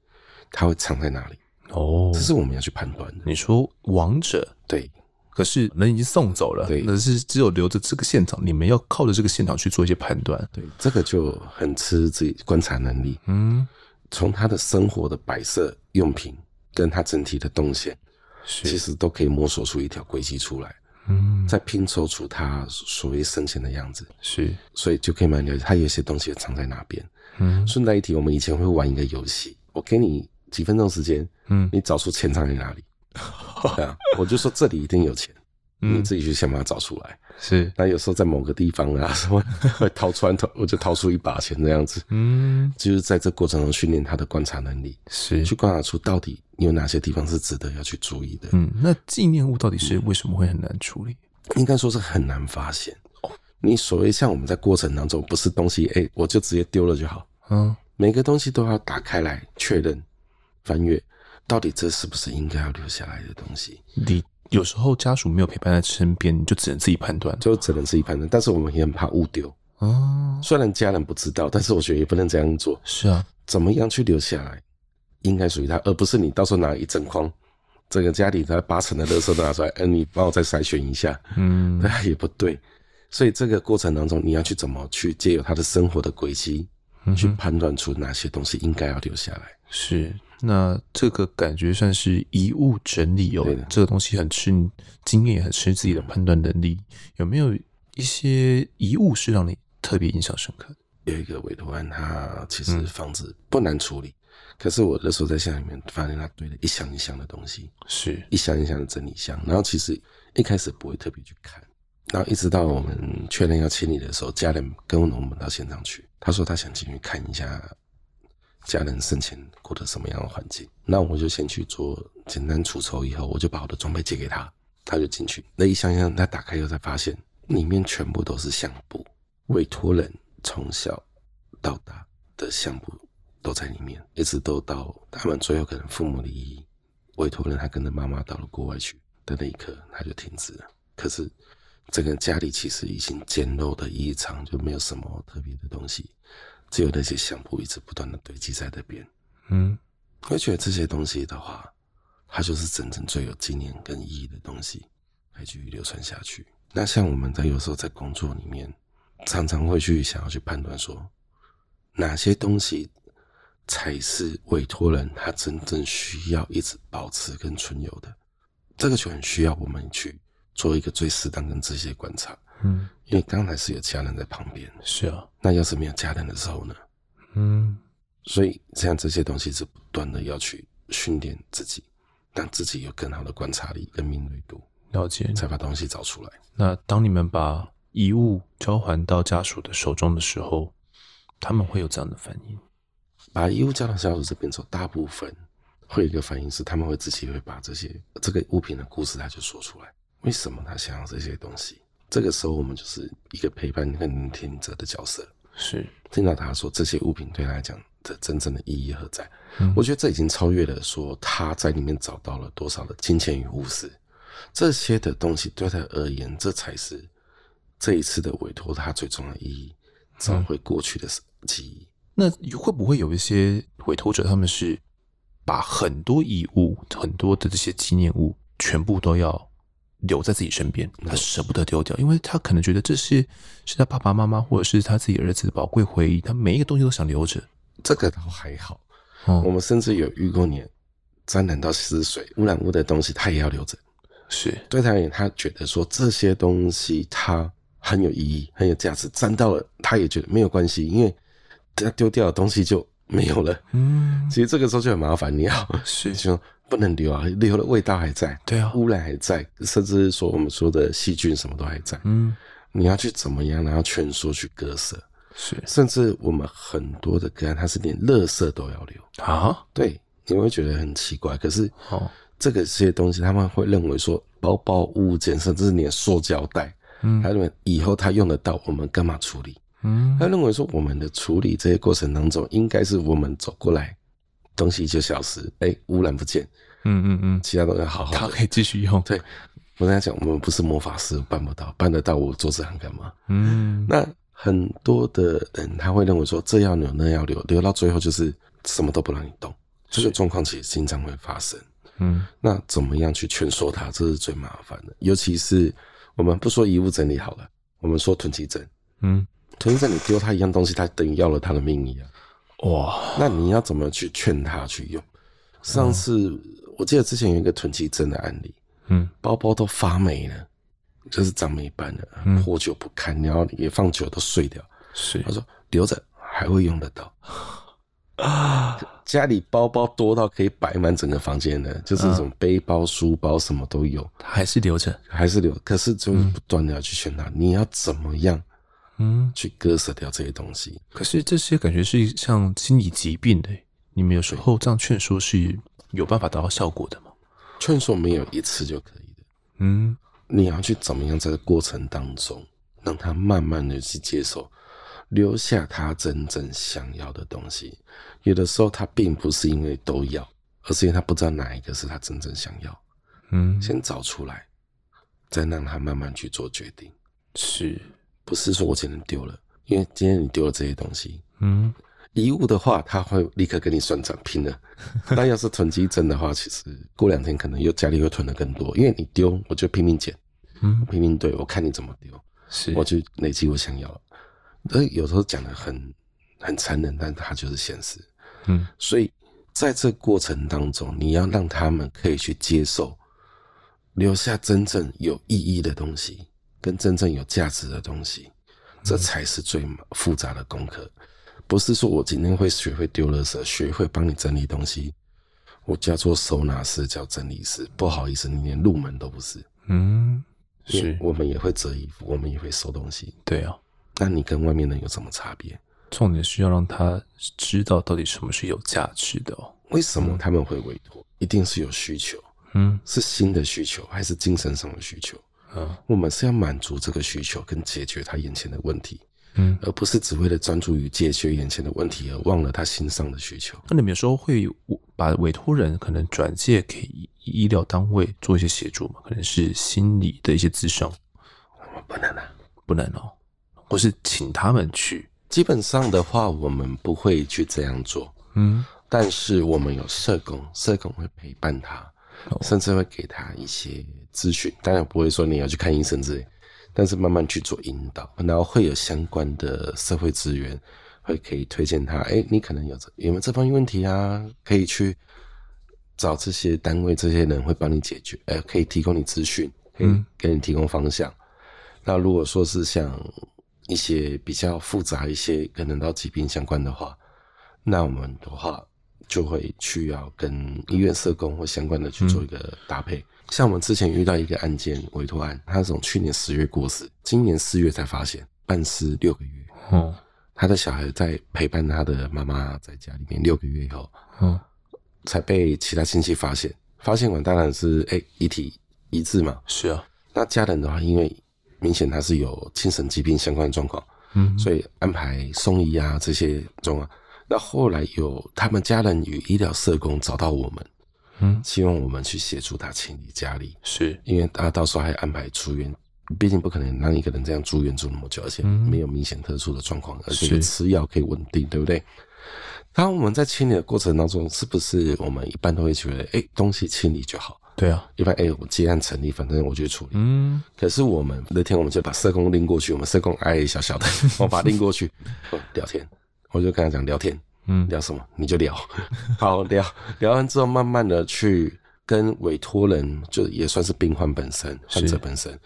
它会藏在哪里？哦，这是我们要去判断的。你说王者对，可是人已经送走了，对，可是只有留着这个现场，你们要靠着这个现场去做一些判断。对，这个就很吃自己观察能力。嗯，从他的生活的摆设用品跟他整体的动线，其实都可以摸索出一条轨迹出来。嗯，再拼凑出他所谓生前的样子。是，所以就可以蛮了解他有些东西藏在哪边。嗯，顺带一提，我们以前会玩一个游戏，我给你。几分钟时间，嗯，你找出钱藏在哪里？对啊，我就说这里一定有钱，嗯，你自己去想办法找出来。是，那有时候在某个地方啊，什么会掏出来，掏 我就掏出一把钱这样子，嗯，就是在这过程中训练他的观察能力，是去观察出到底有哪些地方是值得要去注意的。嗯，那纪念物到底是为什么会很难处理？应该说是很难发现。哦，你所谓像我们在过程当中，不是东西，哎、欸，我就直接丢了就好。嗯，每个东西都要打开来确认。翻阅，到底这是不是应该要留下来的东西？你有时候家属没有陪伴在身边，你就只能自己判断，就只能自己判断。但是我们也很怕误丢哦。虽然家人不知道，但是我觉得也不能这样做。是啊，怎么样去留下来，应该属于他，而不是你到时候拿一整筐，这个家里他八成的垃圾都拿出来，嗯，你帮我再筛选一下，嗯，那也不对。所以这个过程当中，你要去怎么去借由他的生活的轨迹，嗯、去判断出哪些东西应该要留下来。是。那这个感觉算是遗物整理哦，这个东西很吃经验，也很吃自己的判断能力。有没有一些遗物是让你特别印象深刻的？有一个委托案，它其实房子不难处理，嗯、可是我那时候在箱里面发现它堆了一箱一箱的东西，是一箱一箱的整理箱。然后其实一开始不会特别去看，然后一直到我们确认要清理的时候，家人跟我们到现场去，他说他想进去看一下。家人生前过的什么样的环境？那我就先去做简单除臭，以后我就把我的装备借给他，他就进去。那一箱箱，他打开以后才发现，里面全部都是相簿，委托人从小到大的相簿都在里面，一直都到他们最后可能父母离异，委托人他跟着妈妈到了国外去的那一刻，他就停止了。可是整个家里其实已经简陋的异常，就没有什么特别的东西。只有那些相簿一直不断的堆积在那边，嗯，我觉得这些东西的话，它就是真正最有纪念跟意义的东西，来继续流传下去。那像我们在有时候在工作里面，常常会去想要去判断说，哪些东西才是委托人他真正需要一直保持跟存有的，这个就很需要我们去做一个最适当跟仔细的观察。嗯，因为刚才是有家人在旁边，是啊。那要是没有家人的时候呢？嗯，所以像这些东西是不断的要去训练自己，让自己有更好的观察力跟敏锐度，了解，才把东西找出来。那当你们把遗物交还到家属的手中的时候，他们会有这样的反应？把遗物交到家属这边走，大部分会有一个反应是，他们会自己会把这些这个物品的故事，他就说出来，为什么他想要这些东西。这个时候，我们就是一个陪伴跟聆听者的角色，是听到他说这些物品对他来讲的真正的意义何在？嗯、我觉得这已经超越了说他在里面找到了多少的金钱与物质，这些的东西对他而言，这才是这一次的委托他最重要的意义，找回过去的记忆。嗯、那会不会有一些委托者，他们是把很多遗物、很多的这些纪念物全部都要？留在自己身边，他舍不得丢掉，因为他可能觉得这是是他爸爸妈妈或者是他自己儿子的宝贵回忆，他每一个东西都想留着。这个倒还好，哦、我们甚至有遇过年沾染到湿水、污染物的东西，他也要留着。是对他而言，他觉得说这些东西他很有意义、很有价值，沾到了他也觉得没有关系，因为他丢掉的东西就没有了。嗯，其实这个时候就很麻烦，你要是 就。不能留啊，留的味道还在，对啊，污染还在，甚至说我们说的细菌什么都还在。嗯，你要去怎么样，然后劝说去割舍，是，甚至我们很多的个案，他是连垃圾都要留啊。对，你会觉得很奇怪，可是哦，这个这些东西他们会认为说，包包物件，甚至是连塑胶袋，嗯，他认为以后他用得到，我们干嘛处理？嗯，他认为说，我们的处理这些过程当中，应该是我们走过来。东西就消失，哎、欸，污染不见，嗯嗯嗯，其他都要好好，他可以继续用。对，我跟他讲，我们不是魔法师，办不到，办得到，我做这行干嘛？嗯，那很多的人他会认为说，这要留那要留，留到最后就是什么都不让你动。这个状况其实经常会发生。嗯，那怎么样去劝说他，这是最麻烦的。尤其是我们不说遗物整理好了，我们说囤积症。嗯，囤积症你丢他一样东西，他等于要了他的命一样。哇，那你要怎么去劝他去用？上次、嗯、我记得之前有一个囤积症的案例，嗯，包包都发霉了。就是长霉斑了，破旧不堪，然后也放久都碎掉。是，他说留着还会用得到啊。家里包包多到可以摆满整个房间的，就是这种背包、书包什么都有，还是留着，还是留。可是就是不断的要去劝他，你要怎么样，嗯，去割舍掉这些东西。可是这些感觉是像心理疾病的，你们有时候这样劝说是有办法达到效果的吗？劝说没有一次就可以的，嗯。你要去怎么样，在这过程当中，让他慢慢的去接受，留下他真正想要的东西。有的时候他并不是因为都要，而是因为他不知道哪一个是他真正想要。嗯，先找出来，再让他慢慢去做决定。是，不是说我只能丢了？因为今天你丢了这些东西，嗯。遗物的话，他会立刻跟你算账拼了。但要是囤积症的话，其实过两天可能又家里又囤的更多，因为你丢，我就拼命捡，嗯，拼命对，我看你怎么丢，是，我就累积我想要。呃，有时候讲的很很残忍，但它就是现实。嗯，所以在这过程当中，你要让他们可以去接受，留下真正有意义的东西，跟真正有价值的东西，这才是最复杂的功课。不是说我今天会学会丢垃圾，学会帮你整理东西，我叫做收纳师，叫整理师。不好意思，你连入门都不是。嗯，是。我们也会折衣服，我们也会收东西。对啊，那你跟外面人有什么差别？重点是要让他知道到底什么是有价值的哦。为什么他们会委托？一定是有需求。嗯，是新的需求还是精神上的需求？嗯，我们是要满足这个需求跟解决他眼前的问题。嗯，而不是只为了专注于解决眼前的问题而忘了他心上的需求。那你们有时候会把委托人可能转介给医疗单位做一些协助吗？可能是心理的一些咨商。不能啊，不能哦。或是请他们去。基本上的话，我们不会去这样做。嗯，但是我们有社工，社工会陪伴他，甚至会给他一些资讯。当然不会说你要去看医生之类。但是慢慢去做引导，然后会有相关的社会资源，会可以推荐他。哎、欸，你可能有这有没有这方面问题啊？可以去找这些单位，这些人会帮你解决。哎、欸，可以提供你资讯，可以给你提供方向。嗯、那如果说是像一些比较复杂一些，可能到疾病相关的话，那我们的话就会去要跟医院社工或相关的去做一个搭配。嗯像我们之前遇到一个案件委托案，他是从去年十月过世，今年四月才发现半尸六个月。哦，他的小孩在陪伴他的妈妈在家里面六个月以后，嗯，才被其他亲戚发现。发现完当然是哎遗体遗弃嘛。是啊。那家人的话，因为明显他是有精神疾病相关的状况，嗯，所以安排送医啊这些状况。那后来有他们家人与医疗社工找到我们。嗯，希望我们去协助他清理家里，是因为他到时候还安排出院，毕竟不可能让一个人这样住院住那么久，而且没有明显特殊的状况，而且吃药可以稳定，对不对？当我们在清理的过程当中，是不是我们一般都会觉得，哎，东西清理就好？对啊，一般哎，我接案成立，反正我就处理。嗯，可是我们那天我们就把社工拎过去，我们社工矮矮小小的，我把他拎过去聊天，我就跟他讲聊天。嗯，聊什么你就聊，好聊聊完之后，慢慢的去跟委托人，就也算是病患本身、患者本身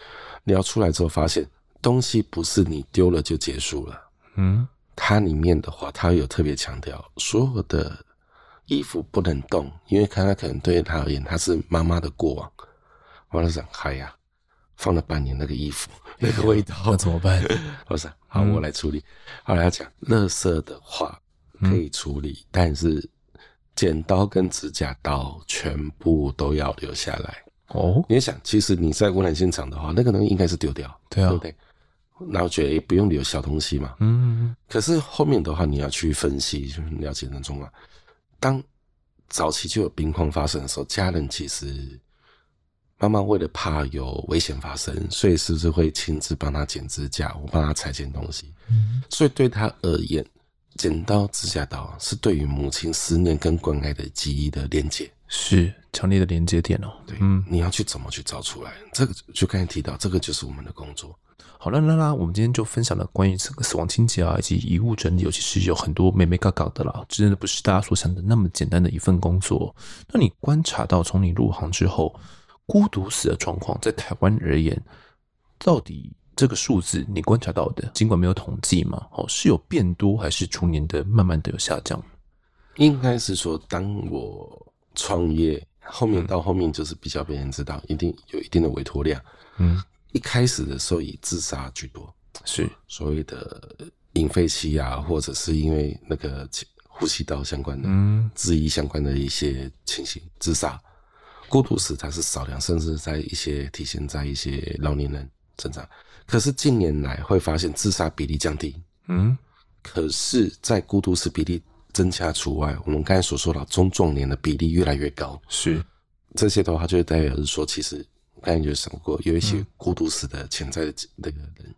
聊出来之后，发现东西不是你丢了就结束了。嗯，它里面的话，它有特别强调，所有的衣服不能动，因为看他可能对他而言，他是妈妈的过往。我就想，嗨呀，放了半年那个衣服，那个味道，那怎么办？我说好，我来处理。后来他讲，垃圾的话。可以处理，嗯、但是剪刀跟指甲刀全部都要留下来哦。你想，其实你在污染现场的话，那个东西应该是丢掉，对啊，对不对？然后觉得也不用留小东西嘛，嗯。可是后面的话，你要去分析，去了解那种啊。当早期就有冰况发生的时候，家人其实妈妈为了怕有危险发生，所以是不是会亲自帮他剪指甲，我帮他裁剪东西。嗯，所以对他而言，剪刀、指甲刀是对于母亲思念跟关爱的记忆的连接，是强烈的连接点哦。对，嗯，你要去怎么去找出来？这个就刚才提到，这个就是我们的工作。好了，啦啦，我们今天就分享了关于这个死亡清洁啊，以及遗物整理，尤其是有很多妹妹搞搞的啦，真的不是大家所想的那么简单的一份工作。那你观察到，从你入行之后，孤独死的状况在台湾而言，到底这个数字你观察到的，尽管没有统计嘛，哦，是有变多，还是逐年的慢慢的有下降？应该是说，当我创业后面到后面，就是比较被人知道，一定有一定的委托量，嗯。一开始的时候以自杀居多，是所谓的隐肺期啊，或者是因为那个呼吸道相关的、嗯自縊相关的一些情形自杀。孤独死它是少量，甚至在一些体现在一些老年人身上。可是近年来会发现自杀比例降低，嗯，可是，在孤独死比例增加除外，我们刚才所说的中壮年的比例越来越高，是这些的话就代表是说其实我。刚才就想过，有一些孤独死的潜在的那个人，嗯、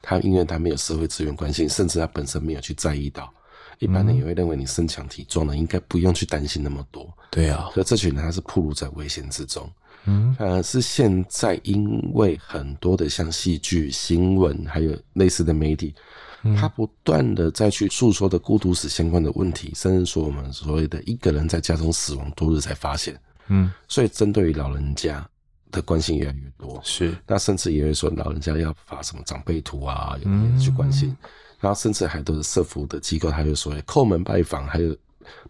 他因为他没有社会资源关系，甚至他本身没有去在意到，一般人也会认为你身强体壮的，应该不用去担心那么多。对啊，可这群人他是暴露在危险之中。嗯，反而是现在因为很多的像戏剧、新闻，还有类似的媒体，嗯、他不断的再去诉说的孤独死相关的问题，甚至说我们所谓的一个人在家中死亡多日才发现。嗯，所以针对于老人家。的关心越来越多，是，那甚至也会说老人家要发什么长辈图啊，有人去关心，嗯、然后甚至还都是社福的机构，还有所谓叩门拜访，还有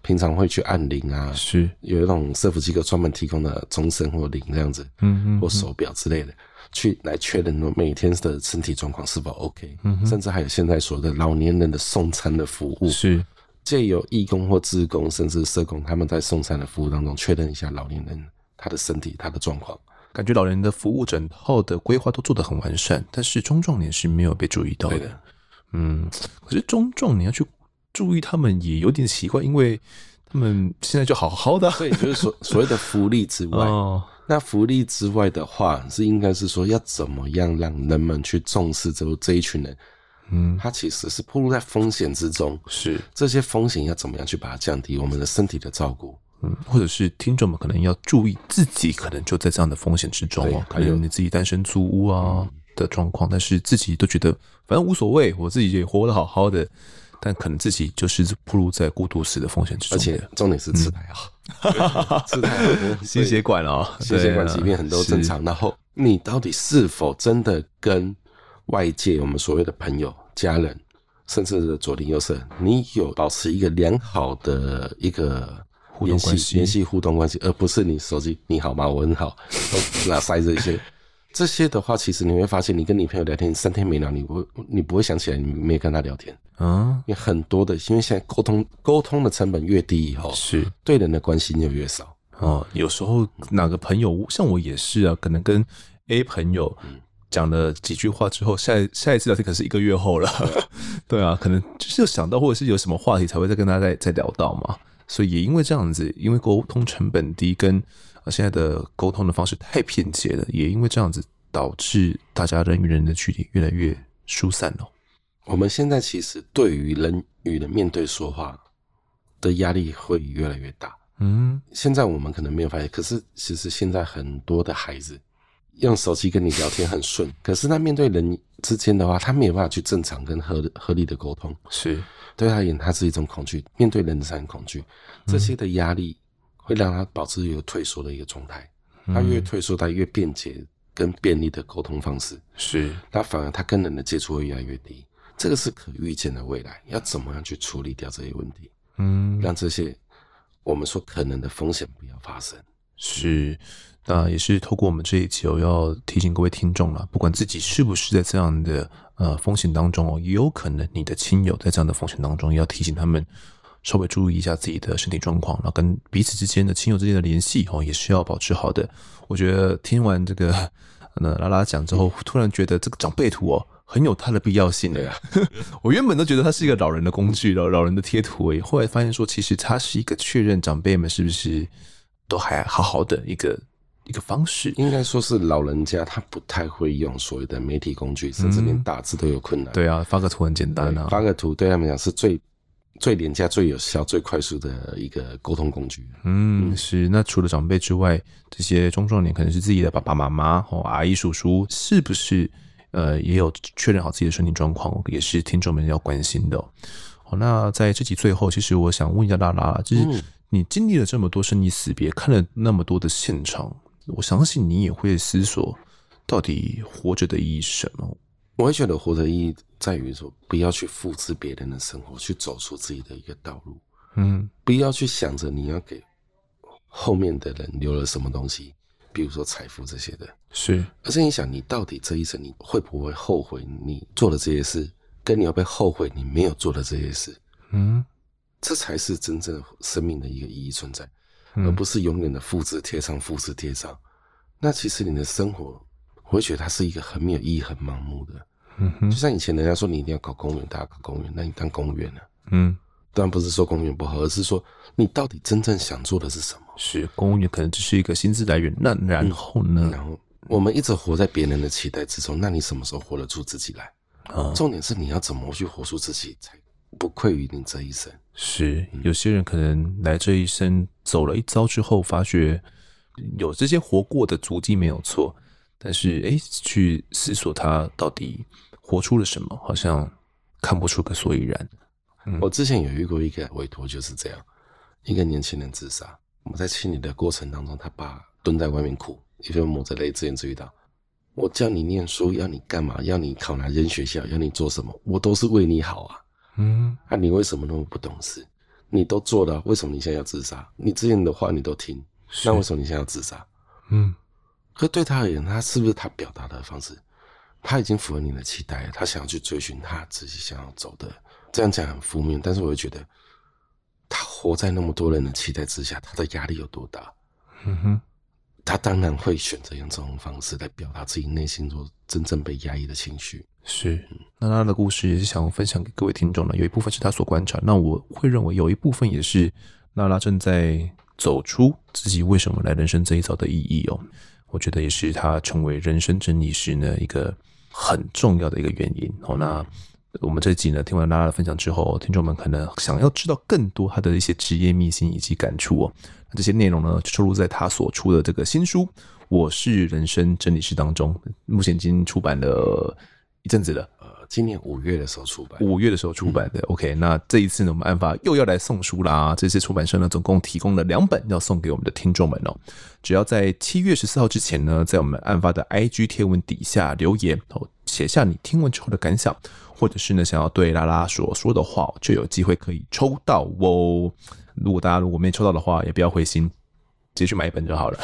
平常会去按铃啊，是，有一种社福机构专门提供的钟声或铃这样子，嗯嗯，或手表之类的，去来确认每天的身体状况是否 OK，嗯，甚至还有现在所谓的老年人的送餐的服务，是，借由义工或志工，甚至社工，他们在送餐的服务当中确认一下老年人他的身体他的状况。感觉老人的服务整套的规划都做得很完善，但是中壮年是没有被注意到的。的嗯，可是中壮你要去注意他们也有点奇怪，因为他们现在就好好的。所以就是所所谓的福利之外，哦、那福利之外的话，是应该是说要怎么样让人们去重视这这一群人？嗯，他其实是暴露在风险之中，是这些风险要怎么样去把它降低？我们的身体的照顾。嗯，或者是听众们可能要注意自己，可能就在这样的风险之中哦。可能你自己单身租屋啊的状况，但是自己都觉得反正无所谓，我自己也活得好好的，但可能自己就是暴露在孤独死的风险之中。而且重点是吃太好，吃太好，心血管啊，心血管疾病很多正常。然后你到底是否真的跟外界我们所谓的朋友、家人，甚至是左邻右舍，你有保持一个良好的一个。联系联系互动关系，而不是你手机你好吗？我很好，都哪塞这些？这些的话，其实你会发现，你跟你朋友聊天三天没聊，你不你不会想起来你没跟他聊天啊。因为很多的，因为现在沟通沟通的成本越低以后，是对人的关心就越少哦。有时候哪个朋友像我也是啊，可能跟 A 朋友讲了几句话之后，下下一次聊天可能是一个月后了。对啊，可能就是想到或者是有什么话题才会再跟他再再聊到嘛。所以也因为这样子，因为沟通成本低，跟现在的沟通的方式太便捷了，也因为这样子导致大家人与人的距离越来越疏散了。我们现在其实对于人与人面对说话的压力会越来越大。嗯，现在我们可能没有发现，可是其实现在很多的孩子用手机跟你聊天很顺，可是他面对人之间的话，他没有办法去正常跟合合理的沟通。是。对他而言，他是一种恐惧，面对人的是恐惧，这些的压力会让他保持一个退缩的一个状态。他越退缩，他越便捷跟便利的沟通方式，是，他反而他跟人的接触会越来越低。这个是可预见的未来，要怎么样去处理掉这些问题？嗯，让这些我们说可能的风险不要发生。是。那也是透过我们这一集哦，要提醒各位听众了，不管自己是不是在这样的呃风险当中哦，也有可能你的亲友在这样的风险当中，也要提醒他们稍微注意一下自己的身体状况，然后跟彼此之间的亲友之间的联系哦，也是要保持好的。我觉得听完这个那 拉拉讲之后，突然觉得这个长辈图哦，很有它的必要性的呀。我原本都觉得它是一个老人的工具，老老人的贴图诶，后来发现说，其实它是一个确认长辈们是不是都还好好的一个。一个方式。应该说是老人家他不太会用所谓的媒体工具，甚至连打字都有困难。对啊，发个图很简单啊，发个图对他们讲是最最廉价、最有效、最快速的一个沟通工具。嗯，是。那除了长辈之外，这些中壮年可能是自己的爸爸妈妈、哦阿姨叔叔，是不是呃也有确认好自己的身体状况，也是听众们要关心的。哦，那在这集最后，其实我想问一下拉拉，就是你经历了这么多生离死别，看了那么多的现场，我相信你也会思索，到底活着的意义是什么？我会觉得活着意义在于说，不要去复制别人的生活，去走出自己的一个道路。嗯，不要去想着你要给后面的人留了什么东西，比如说财富这些的。是，而是你想，你到底这一生你会不会后悔你做的这些事？跟你要不要后悔你没有做的这些事，嗯，这才是真正生命的一个意义存在，嗯、而不是永远的复制贴上、复制贴上。那其实你的生活，我会觉得它是一个很没有意义、很盲目的。嗯哼，就像以前人家说你一定要考公务员，大家考公务员，那你当公务员啊。嗯，当然不是说公务员不好，而是说你到底真正想做的是什么？是公务员可能只是一个薪资来源，那然后呢？嗯、然后我们一直活在别人的期待之中，那你什么时候活得出自己来？啊重点是你要怎么去活出自己，才不愧于你这一生。是，有些人可能来这一生走了一遭之后，发觉有这些活过的足迹没有错，但是哎，去思索他到底活出了什么，好像看不出个所以然。嗯，我之前有遇过一个委托，就是这样，一个年轻人自杀，我们在清理的过程当中，他爸蹲在外面哭，一边抹着泪自言自语道。我叫你念书，要你干嘛？要你考哪间学校？要你做什么？我都是为你好啊。嗯，啊，你为什么那么不懂事？你都做了，为什么你现在要自杀？你之前的话你都听，那为什么你现在要自杀？嗯，可对他而言，他是不是他表达的方式，他已经符合你的期待了？他想要去追寻他自己想要走的，这样讲很负面，但是我会觉得，他活在那么多人的期待之下，他的压力有多大？嗯哼。他当然会选择用这种方式来表达自己内心中真正被压抑的情绪。是，那他的故事也是想分享给各位听众的。有一部分是他所观察，那我会认为有一部分也是娜拉正在走出自己为什么来人生这一遭的意义哦。我觉得也是他成为人生整理师呢一个很重要的一个原因好。那我们这集呢听完拉拉的分享之后，听众们可能想要知道更多他的一些职业秘辛以及感触哦。这些内容呢，就收录在他所出的这个新书《我是人生整理师》当中。目前已经出版了一阵子了，今年五月的时候出版，五月的时候出版的。OK，那这一次呢，我们案发又要来送书啦。这次出版社呢，总共提供了两本要送给我们的听众们哦。只要在七月十四号之前呢，在我们案发的 IG 贴文底下留言哦，写下你听完之后的感想，或者是呢想要对拉拉所说的话，就有机会可以抽到哦。如果大家如果没抽到的话，也不要灰心，直接去买一本就好了。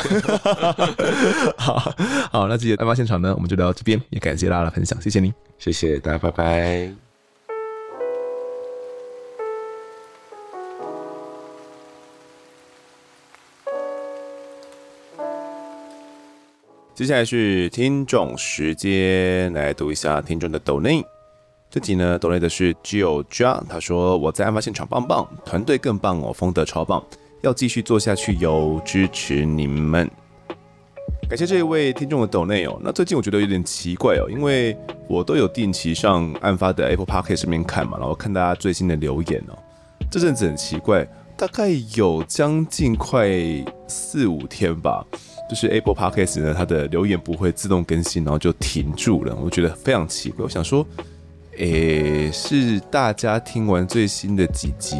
好好，那这节案发现场呢，我们就聊到这边，也感谢大家的分享，谢谢您，谢谢大家，拜拜。接下来是听众时间，来读一下听众的抖内。这集呢，抖内的是 Gio 他说，我在案发现场棒棒，团队更棒哦，风德超棒，要继续做下去哟，支持你们。感谢这一位听众的抖内哦。那最近我觉得有点奇怪哦，因为我都有定期上案发的 Apple Podcast 上面看嘛，然后看大家最新的留言哦。这阵子很奇怪，大概有将近快四五天吧，就是 Apple Podcast 呢，它的留言不会自动更新，然后就停住了，我觉得非常奇怪。我想说。诶、是大家听完最新的几集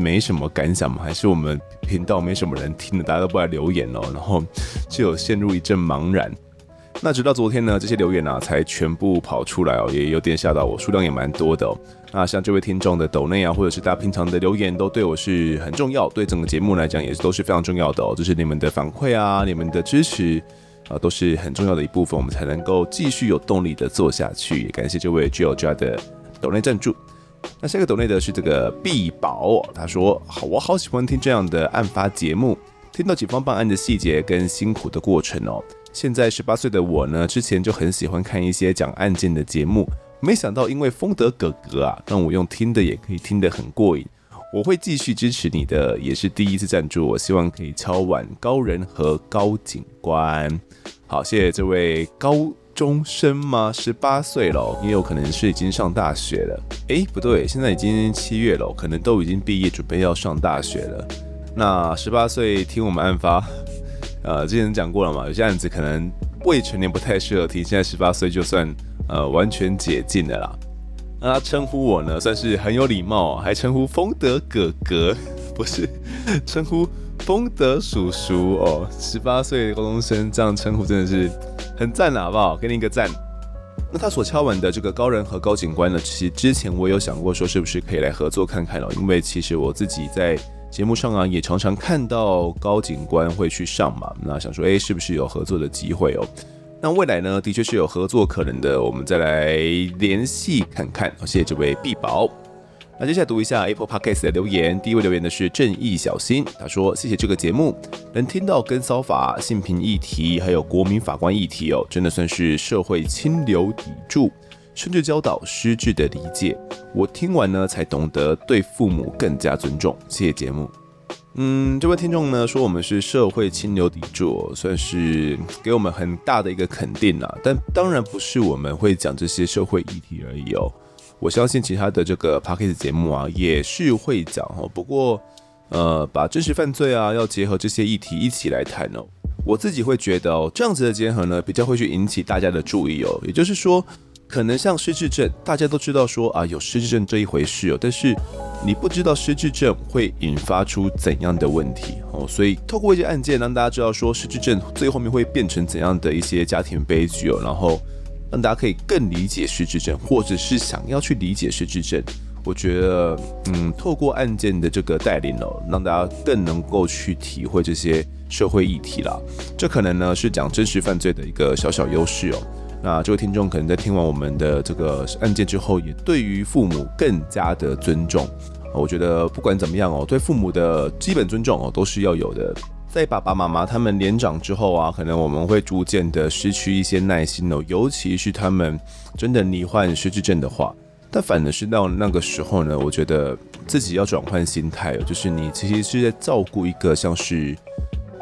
没什么感想吗？还是我们频道没什么人听的，大家都不来留言哦，然后就有陷入一阵茫然。那直到昨天呢，这些留言啊才全部跑出来哦，也有点吓到我，数量也蛮多的哦。那像这位听众的抖内啊，或者是大家平常的留言，都对我是很重要，对整个节目来讲也是都是非常重要的哦。就是你们的反馈啊，你们的支持。啊，都是很重要的一部分，我们才能够继续有动力的做下去。也感谢这位 Jojo 的抖内赞助。那下一个抖内的是这个毕宝，他说：好，我好喜欢听这样的案发节目，听到警方办案的细节跟辛苦的过程哦。现在十八岁的我呢，之前就很喜欢看一些讲案件的节目，没想到因为风德哥哥啊，让我用听的也可以听得很过瘾。我会继续支持你的，也是第一次赞助，我希望可以敲碗高人和高警官。好，谢谢这位高中生吗？十八岁了，也有可能是已经上大学了。诶，不对，现在已经七月了，可能都已经毕业，准备要上大学了。那十八岁听我们案发，呃，之前讲过了嘛，有些案子可能未成年不太适合听，现在十八岁就算呃完全解禁的啦。那他称呼我呢，算是很有礼貌，还称呼丰德哥哥，不是称呼丰德叔叔哦。十八岁高中生这样称呼真的是很赞了，好不好？给你一个赞。那他所敲碗的这个高人和高警官呢，其实之前我有想过说是不是可以来合作看看哦，因为其实我自己在节目上啊也常常看到高警官会去上嘛，那想说哎，是不是有合作的机会哦？那未来呢，的确是有合作可能的，我们再来联系看看。好，谢谢这位毕宝。那接下来读一下 Apple Podcast 的留言，第一位留言的是正义小新，他说：“谢谢这个节目，能听到跟骚法、性平议题，还有国民法官议题哦，真的算是社会清流砥柱，甚至教导失智的理解。我听完呢，才懂得对父母更加尊重。谢谢节目。”嗯，这位听众呢说我们是社会清流砥柱，算是给我们很大的一个肯定啦。但当然不是我们会讲这些社会议题而已哦。我相信其他的这个 Podcast 节目啊也是会讲哦。不过，呃，把真实犯罪啊要结合这些议题一起来谈哦。我自己会觉得哦，这样子的结合呢比较会去引起大家的注意哦。也就是说。可能像失智症，大家都知道说啊有失智症这一回事哦，但是你不知道失智症会引发出怎样的问题哦，所以透过一些案件让大家知道说失智症最后面会变成怎样的一些家庭悲剧哦，然后让大家可以更理解失智症，或者是想要去理解失智症，我觉得嗯，透过案件的这个带领哦，让大家更能够去体会这些社会议题啦，这可能呢是讲真实犯罪的一个小小优势哦。那这位听众可能在听完我们的这个案件之后，也对于父母更加的尊重。我觉得不管怎么样哦，对父母的基本尊重哦，都是要有的。在爸爸妈妈他们年长之后啊，可能我们会逐渐的失去一些耐心哦，尤其是他们真的罹患失智症的话。但反而是到那个时候呢，我觉得自己要转换心态哦，就是你其实是在照顾一个像是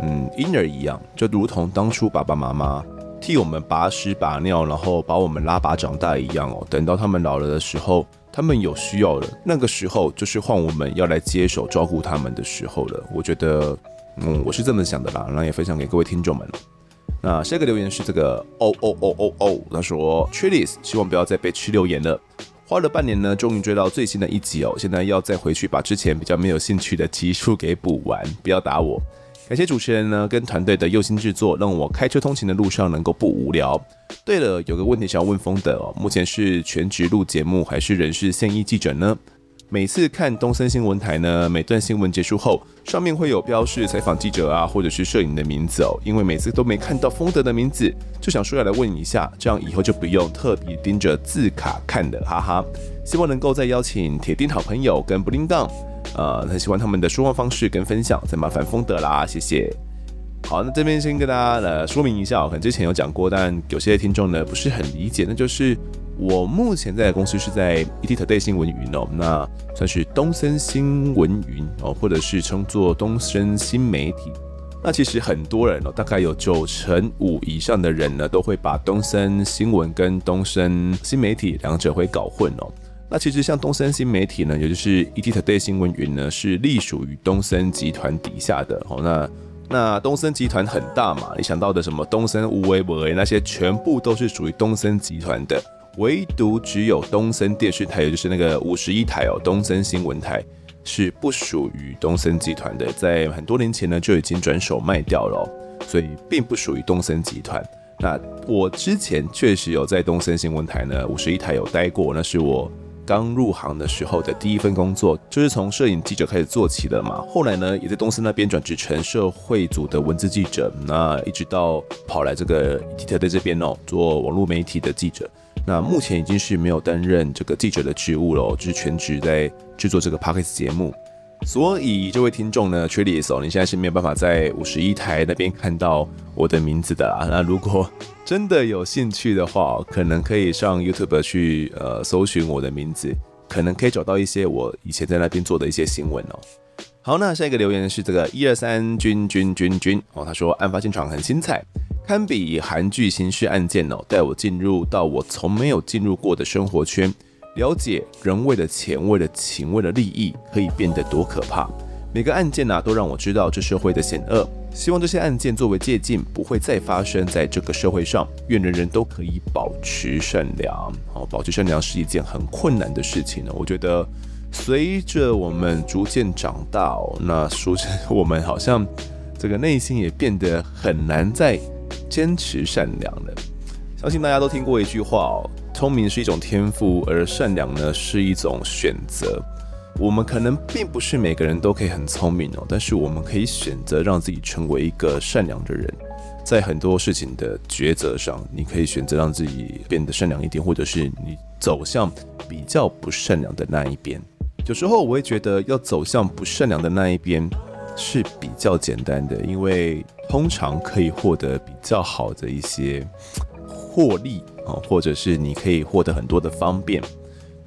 嗯婴儿一样，就如同当初爸爸妈妈。替我们把屎把尿，然后把我们拉拔长大一样哦。等到他们老了的时候，他们有需要了，那个时候就是换我们要来接手照顾他们的时候了。我觉得，嗯，我是这么想的啦。然后也分享给各位听众们。那下一个留言是这个哦哦哦哦哦，他说 Trilis 希望不要再被吃留言了。花了半年呢，终于追到最新的一集哦。现在要再回去把之前比较没有兴趣的集数给补完。不要打我。感谢主持人呢跟团队的用心制作，让我开车通勤的路上能够不无聊。对了，有个问题想要问风德哦，目前是全职录节目还是人事现役记者呢？每次看东森新闻台呢，每段新闻结束后，上面会有标示采访记者啊或者是摄影的名字哦，因为每次都没看到丰德的名字，就想说要来问一下，这样以后就不用特别盯着字卡看了，哈哈。希望能够再邀请铁定好朋友跟布林当。呃，很喜欢他们的说话方式跟分享，再麻烦丰德啦，谢谢。好，那这边先跟大家呃说明一下，可能之前有讲过，但有些听众呢不是很理解，那就是我目前在的公司是在 ETtoday 新闻云哦，那算是东森新闻云哦，或者是称作东森新媒体。那其实很多人哦，大概有九成五以上的人呢，都会把东森新闻跟东森新媒体两者会搞混哦。那其实像东森新媒体呢，也就是 ETtoday 新闻云呢，是隶属于东森集团底下的。哦，那那东森集团很大嘛，你想到的什么东森、无为、博那些，全部都是属于东森集团的。唯独只有东森电视台，也就是那个五十一台哦，东森新闻台是不属于东森集团的，在很多年前呢就已经转手卖掉了，所以并不属于东森集团。那我之前确实有在东森新闻台呢五十一台有待过，那是我。刚入行的时候的第一份工作就是从摄影记者开始做起的嘛，后来呢也在东森那边转职成社会组的文字记者，那一直到跑来这个 e t 在这边哦，做网络媒体的记者，那目前已经是没有担任这个记者的职务了，就是全职在制作这个 Podcast 节目。所以这位听众呢 t r i l i s 哦，你现在是没有办法在五十一台那边看到我的名字的啦。那如果真的有兴趣的话，可能可以上 YouTube 去呃搜寻我的名字，可能可以找到一些我以前在那边做的一些新闻哦。好，那下一个留言是这个一二三君君君君哦，他说案发现场很精彩，堪比韩剧刑事案件哦，带我进入到我从没有进入过的生活圈，了解人为了钱、为了情、为了利益可以变得多可怕。每个案件呢、都让我知道这社会的险恶。希望这些案件作为借鉴，不会再发生在这个社会上。愿人人都可以保持善良。哦，保持善良是一件很困难的事情呢。我觉得。随着我们逐渐长大，那说，我们好像这个内心也变得很难再坚持善良了。相信大家都听过一句话哦，聪明是一种天赋，而善良呢是一种选择。我们可能并不是每个人都可以很聪明哦，但是我们可以选择让自己成为一个善良的人。在很多事情的抉择上，你可以选择让自己变得善良一点，或者是你走向比较不善良的那一边。有时候我会觉得要走向不善良的那一边是比较简单的，因为通常可以获得比较好的一些获利啊，或者是你可以获得很多的方便。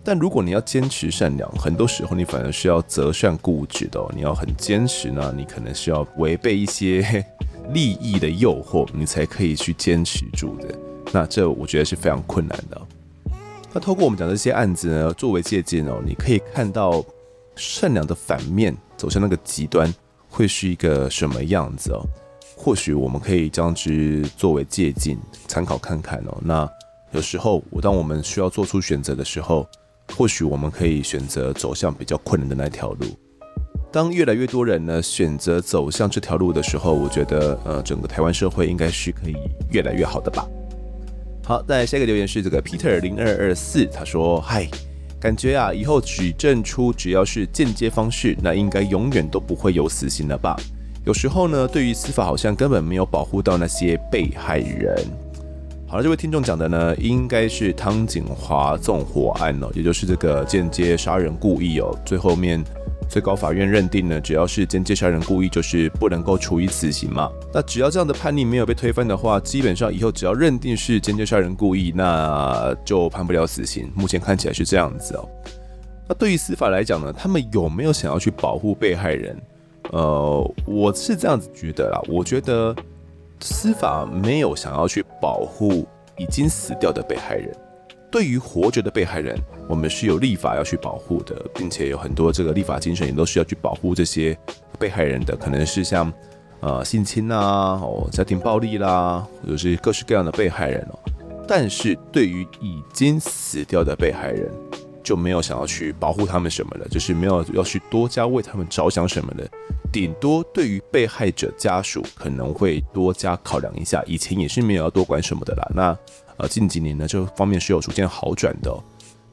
但如果你要坚持善良，很多时候你反而是要择善固执的。你要很坚持呢，你可能是要违背一些利益的诱惑，你才可以去坚持住的。那这我觉得是非常困难的。那透过我们讲的这些案子呢，作为借鉴哦，你可以看到善良的反面走向那个极端会是一个什么样子哦。或许我们可以将之作为借鉴参考看看哦。那有时候我当我们需要做出选择的时候，或许我们可以选择走向比较困难的那条路。当越来越多人呢选择走向这条路的时候，我觉得呃，整个台湾社会应该是可以越来越好的吧。好，再下一个留言是这个 Peter 零二二四，他说：“嗨，感觉啊，以后举证出只要是间接方式，那应该永远都不会有死刑了吧？有时候呢，对于司法好像根本没有保护到那些被害人。”好了，这位听众讲的呢，应该是汤景华纵火案哦，也就是这个间接杀人故意哦，最后面。最高法院认定呢，只要是间接杀人故意，就是不能够处以死刑嘛。那只要这样的判例没有被推翻的话，基本上以后只要认定是间接杀人故意，那就判不了死刑。目前看起来是这样子哦。那对于司法来讲呢，他们有没有想要去保护被害人？呃，我是这样子觉得啦。我觉得司法没有想要去保护已经死掉的被害人。对于活着的被害人，我们是有立法要去保护的，并且有很多这个立法精神也都是要去保护这些被害人的，可能是像呃性侵啊、哦家庭暴力啦，或者是各式各样的被害人哦。但是对于已经死掉的被害人，就没有想要去保护他们什么了，就是没有要去多加为他们着想什么的，顶多对于被害者家属可能会多加考量一下，以前也是没有要多管什么的啦。那呃，近几年呢，这方面是有逐渐好转的。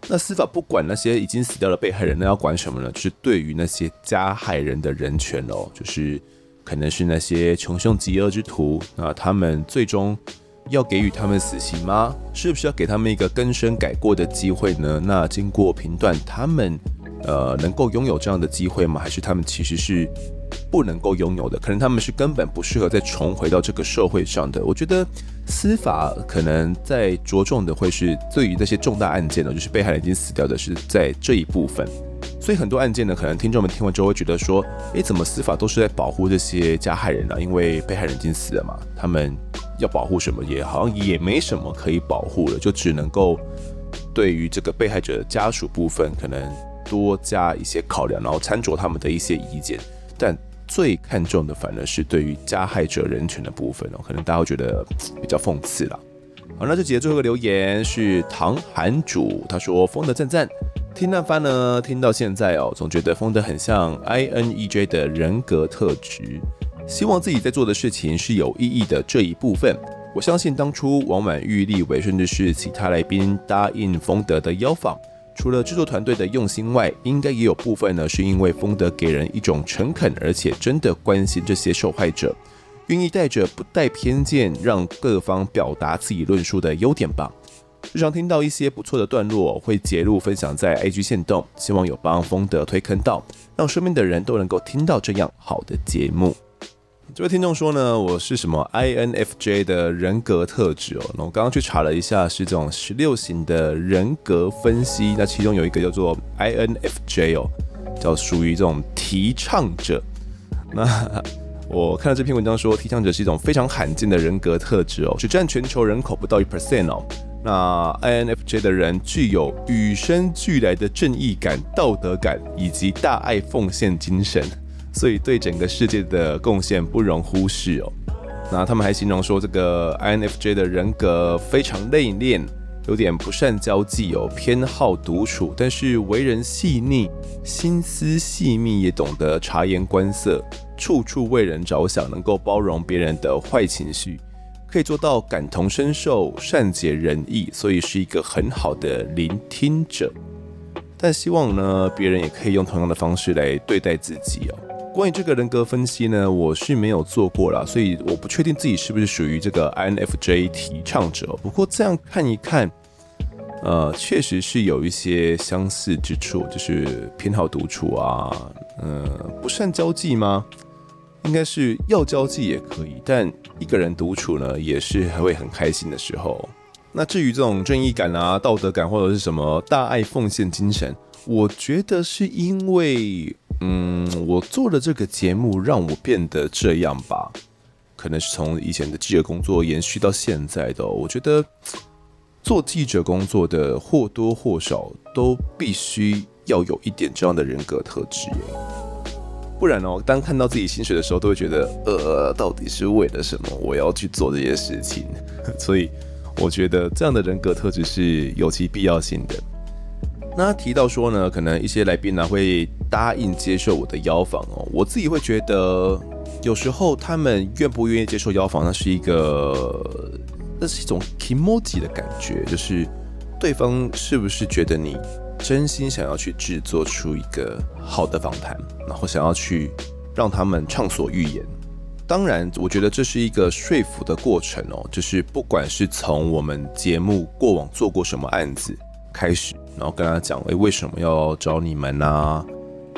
那司法不管那些已经死掉的被害人，那要管什么呢？就是对于那些加害人的人权哦，就是可能是那些穷凶极恶之徒，那他们最终要给予他们死刑吗？是不是要给他们一个更生改过的机会呢？那经过评断，他们呃能够拥有这样的机会吗？还是他们其实是？不能够拥有的，可能他们是根本不适合再重回到这个社会上的。我觉得司法可能在着重的会是对于那些重大案件呢，就是被害人已经死掉的是在这一部分。所以很多案件呢，可能听众们听完之后会觉得说，诶，怎么司法都是在保护这些加害人呢？因为被害人已经死了嘛，他们要保护什么也好像也没什么可以保护了，就只能够对于这个被害者的家属部分可能多加一些考量，然后参酌他们的一些意见，但。最看重的反而是对于加害者人权的部分哦，可能大家会觉得比较讽刺啦。好，那这节最后一个留言是唐韩主，他说：“丰德赞赞，听那番呢，听到现在哦，总觉得丰德很像 INEJ 的人格特质，希望自己在做的事情是有意义的这一部分。我相信当初王婉玉立委甚至是其他来宾答应丰德的邀访。”除了制作团队的用心外，应该也有部分呢，是因为丰德给人一种诚恳，而且真的关心这些受害者，愿意带着不带偏见，让各方表达自己论述的优点吧。日常听到一些不错的段落，会截录分享在 IG 线动，希望有帮丰德推坑到，让身边的人都能够听到这样好的节目。这位听众说呢，我是什么 INFJ 的人格特质哦。那我刚刚去查了一下，是这种十六型的人格分析。那其中有一个叫做 INFJ 哦，叫属于这种提倡者。那 我看到这篇文章说，提倡者是一种非常罕见的人格特质哦，只占全球人口不到一 percent 哦。那 INFJ 的人具有与生俱来的正义感、道德感以及大爱奉献精神。所以对整个世界的贡献不容忽视哦。那他们还形容说，这个 INFJ 的人格非常内敛，有点不善交际哦，偏好独处，但是为人细腻，心思细密，也懂得察言观色，处处为人着想，能够包容别人的坏情绪，可以做到感同身受，善解人意，所以是一个很好的聆听者。但希望呢，别人也可以用同样的方式来对待自己哦。关于这个人格分析呢，我是没有做过啦，所以我不确定自己是不是属于这个 INFJ 提倡者。不过这样看一看，呃，确实是有一些相似之处，就是偏好独处啊，呃，不善交际吗？应该是要交际也可以，但一个人独处呢，也是会很开心的时候。那至于这种正义感啊、道德感或者是什么大爱奉献精神，我觉得是因为。嗯，我做的这个节目让我变得这样吧，可能是从以前的记者工作延续到现在的。我觉得做记者工作的或多或少都必须要有一点这样的人格特质，不然哦，当看到自己薪水的时候，都会觉得，呃，到底是为了什么我要去做这些事情？所以我觉得这样的人格特质是有其必要性的。那提到说呢，可能一些来宾呢会答应接受我的邀访哦，我自己会觉得有时候他们愿不愿意接受邀访，那是一个，那是一种 kimoji 的感觉，就是对方是不是觉得你真心想要去制作出一个好的访谈，然后想要去让他们畅所欲言。当然，我觉得这是一个说服的过程哦，就是不管是从我们节目过往做过什么案子开始。然后跟他讲，诶，为什么要找你们呢？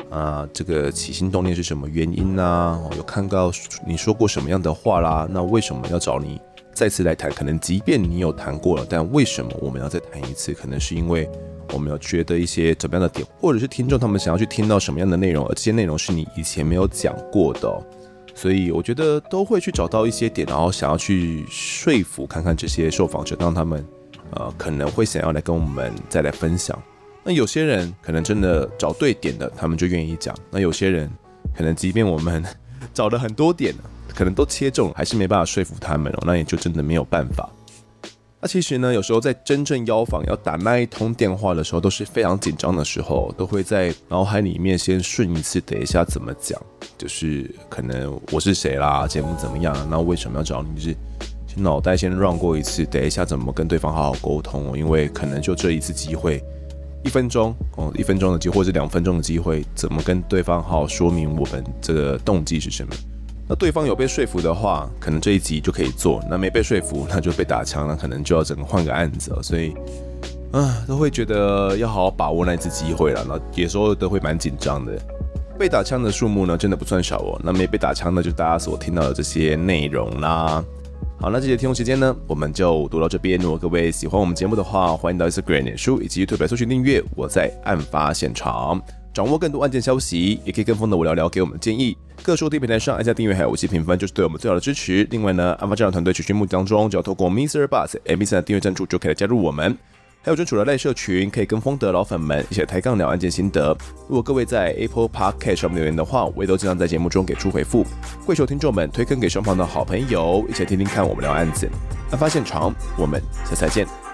啊，这个起心动念是什么原因呢？有看到你说过什么样的话啦？那为什么要找你再次来谈？可能即便你有谈过了，但为什么我们要再谈一次？可能是因为我们要觉得一些怎么样的点，或者是听众他们想要去听到什么样的内容，而这些内容是你以前没有讲过的。所以我觉得都会去找到一些点，然后想要去说服看看这些受访者，让他们。呃，可能会想要来跟我们再来分享。那有些人可能真的找对点了，他们就愿意讲。那有些人可能即便我们找了很多点，可能都切中，还是没办法说服他们哦。那也就真的没有办法。那其实呢，有时候在真正邀访要打那一通电话的时候，都是非常紧张的时候，都会在脑海里面先顺一次，等一下怎么讲，就是可能我是谁啦，节目怎么样，那为什么要找你？就是。脑袋先让过一次，等一下怎么跟对方好好沟通哦？因为可能就这一次机会，一分钟哦，一分钟的机会或者两分钟的机会，怎么跟对方好好说明我们这个动机是什么？那对方有被说服的话，可能这一集就可以做；那没被说服，那就被打枪了，可能就要整个换个案子了。所以啊，都会觉得要好好把握那一次机会了。那有时候都会蛮紧张的。被打枪的数目呢，真的不算少哦。那没被打枪的，就大家所听到的这些内容啦。好，那这节听众时间呢，我们就读到这边。如果各位喜欢我们节目的话，欢迎到 Instagram、脸书以及推播搜寻订阅。我在案发现场，掌握更多案件消息，也可以跟风的我聊聊，给我们建议。各收听平台上按下订阅还有五星评分，就是对我们最好的支持。另外呢，案发现场团队持续募当中，只要透过 Mister Bus M B 三的订阅赞助，就可以加入我们。还有专属的赖社群，可以跟风的老粉们一起抬杠聊案件心得。如果各位在 Apple Podcast 上面留言的话，我也都经常在节目中给出回复。跪求听众们推坑给身旁的好朋友，一起听听看我们聊案子。案发现场，我们下次再见。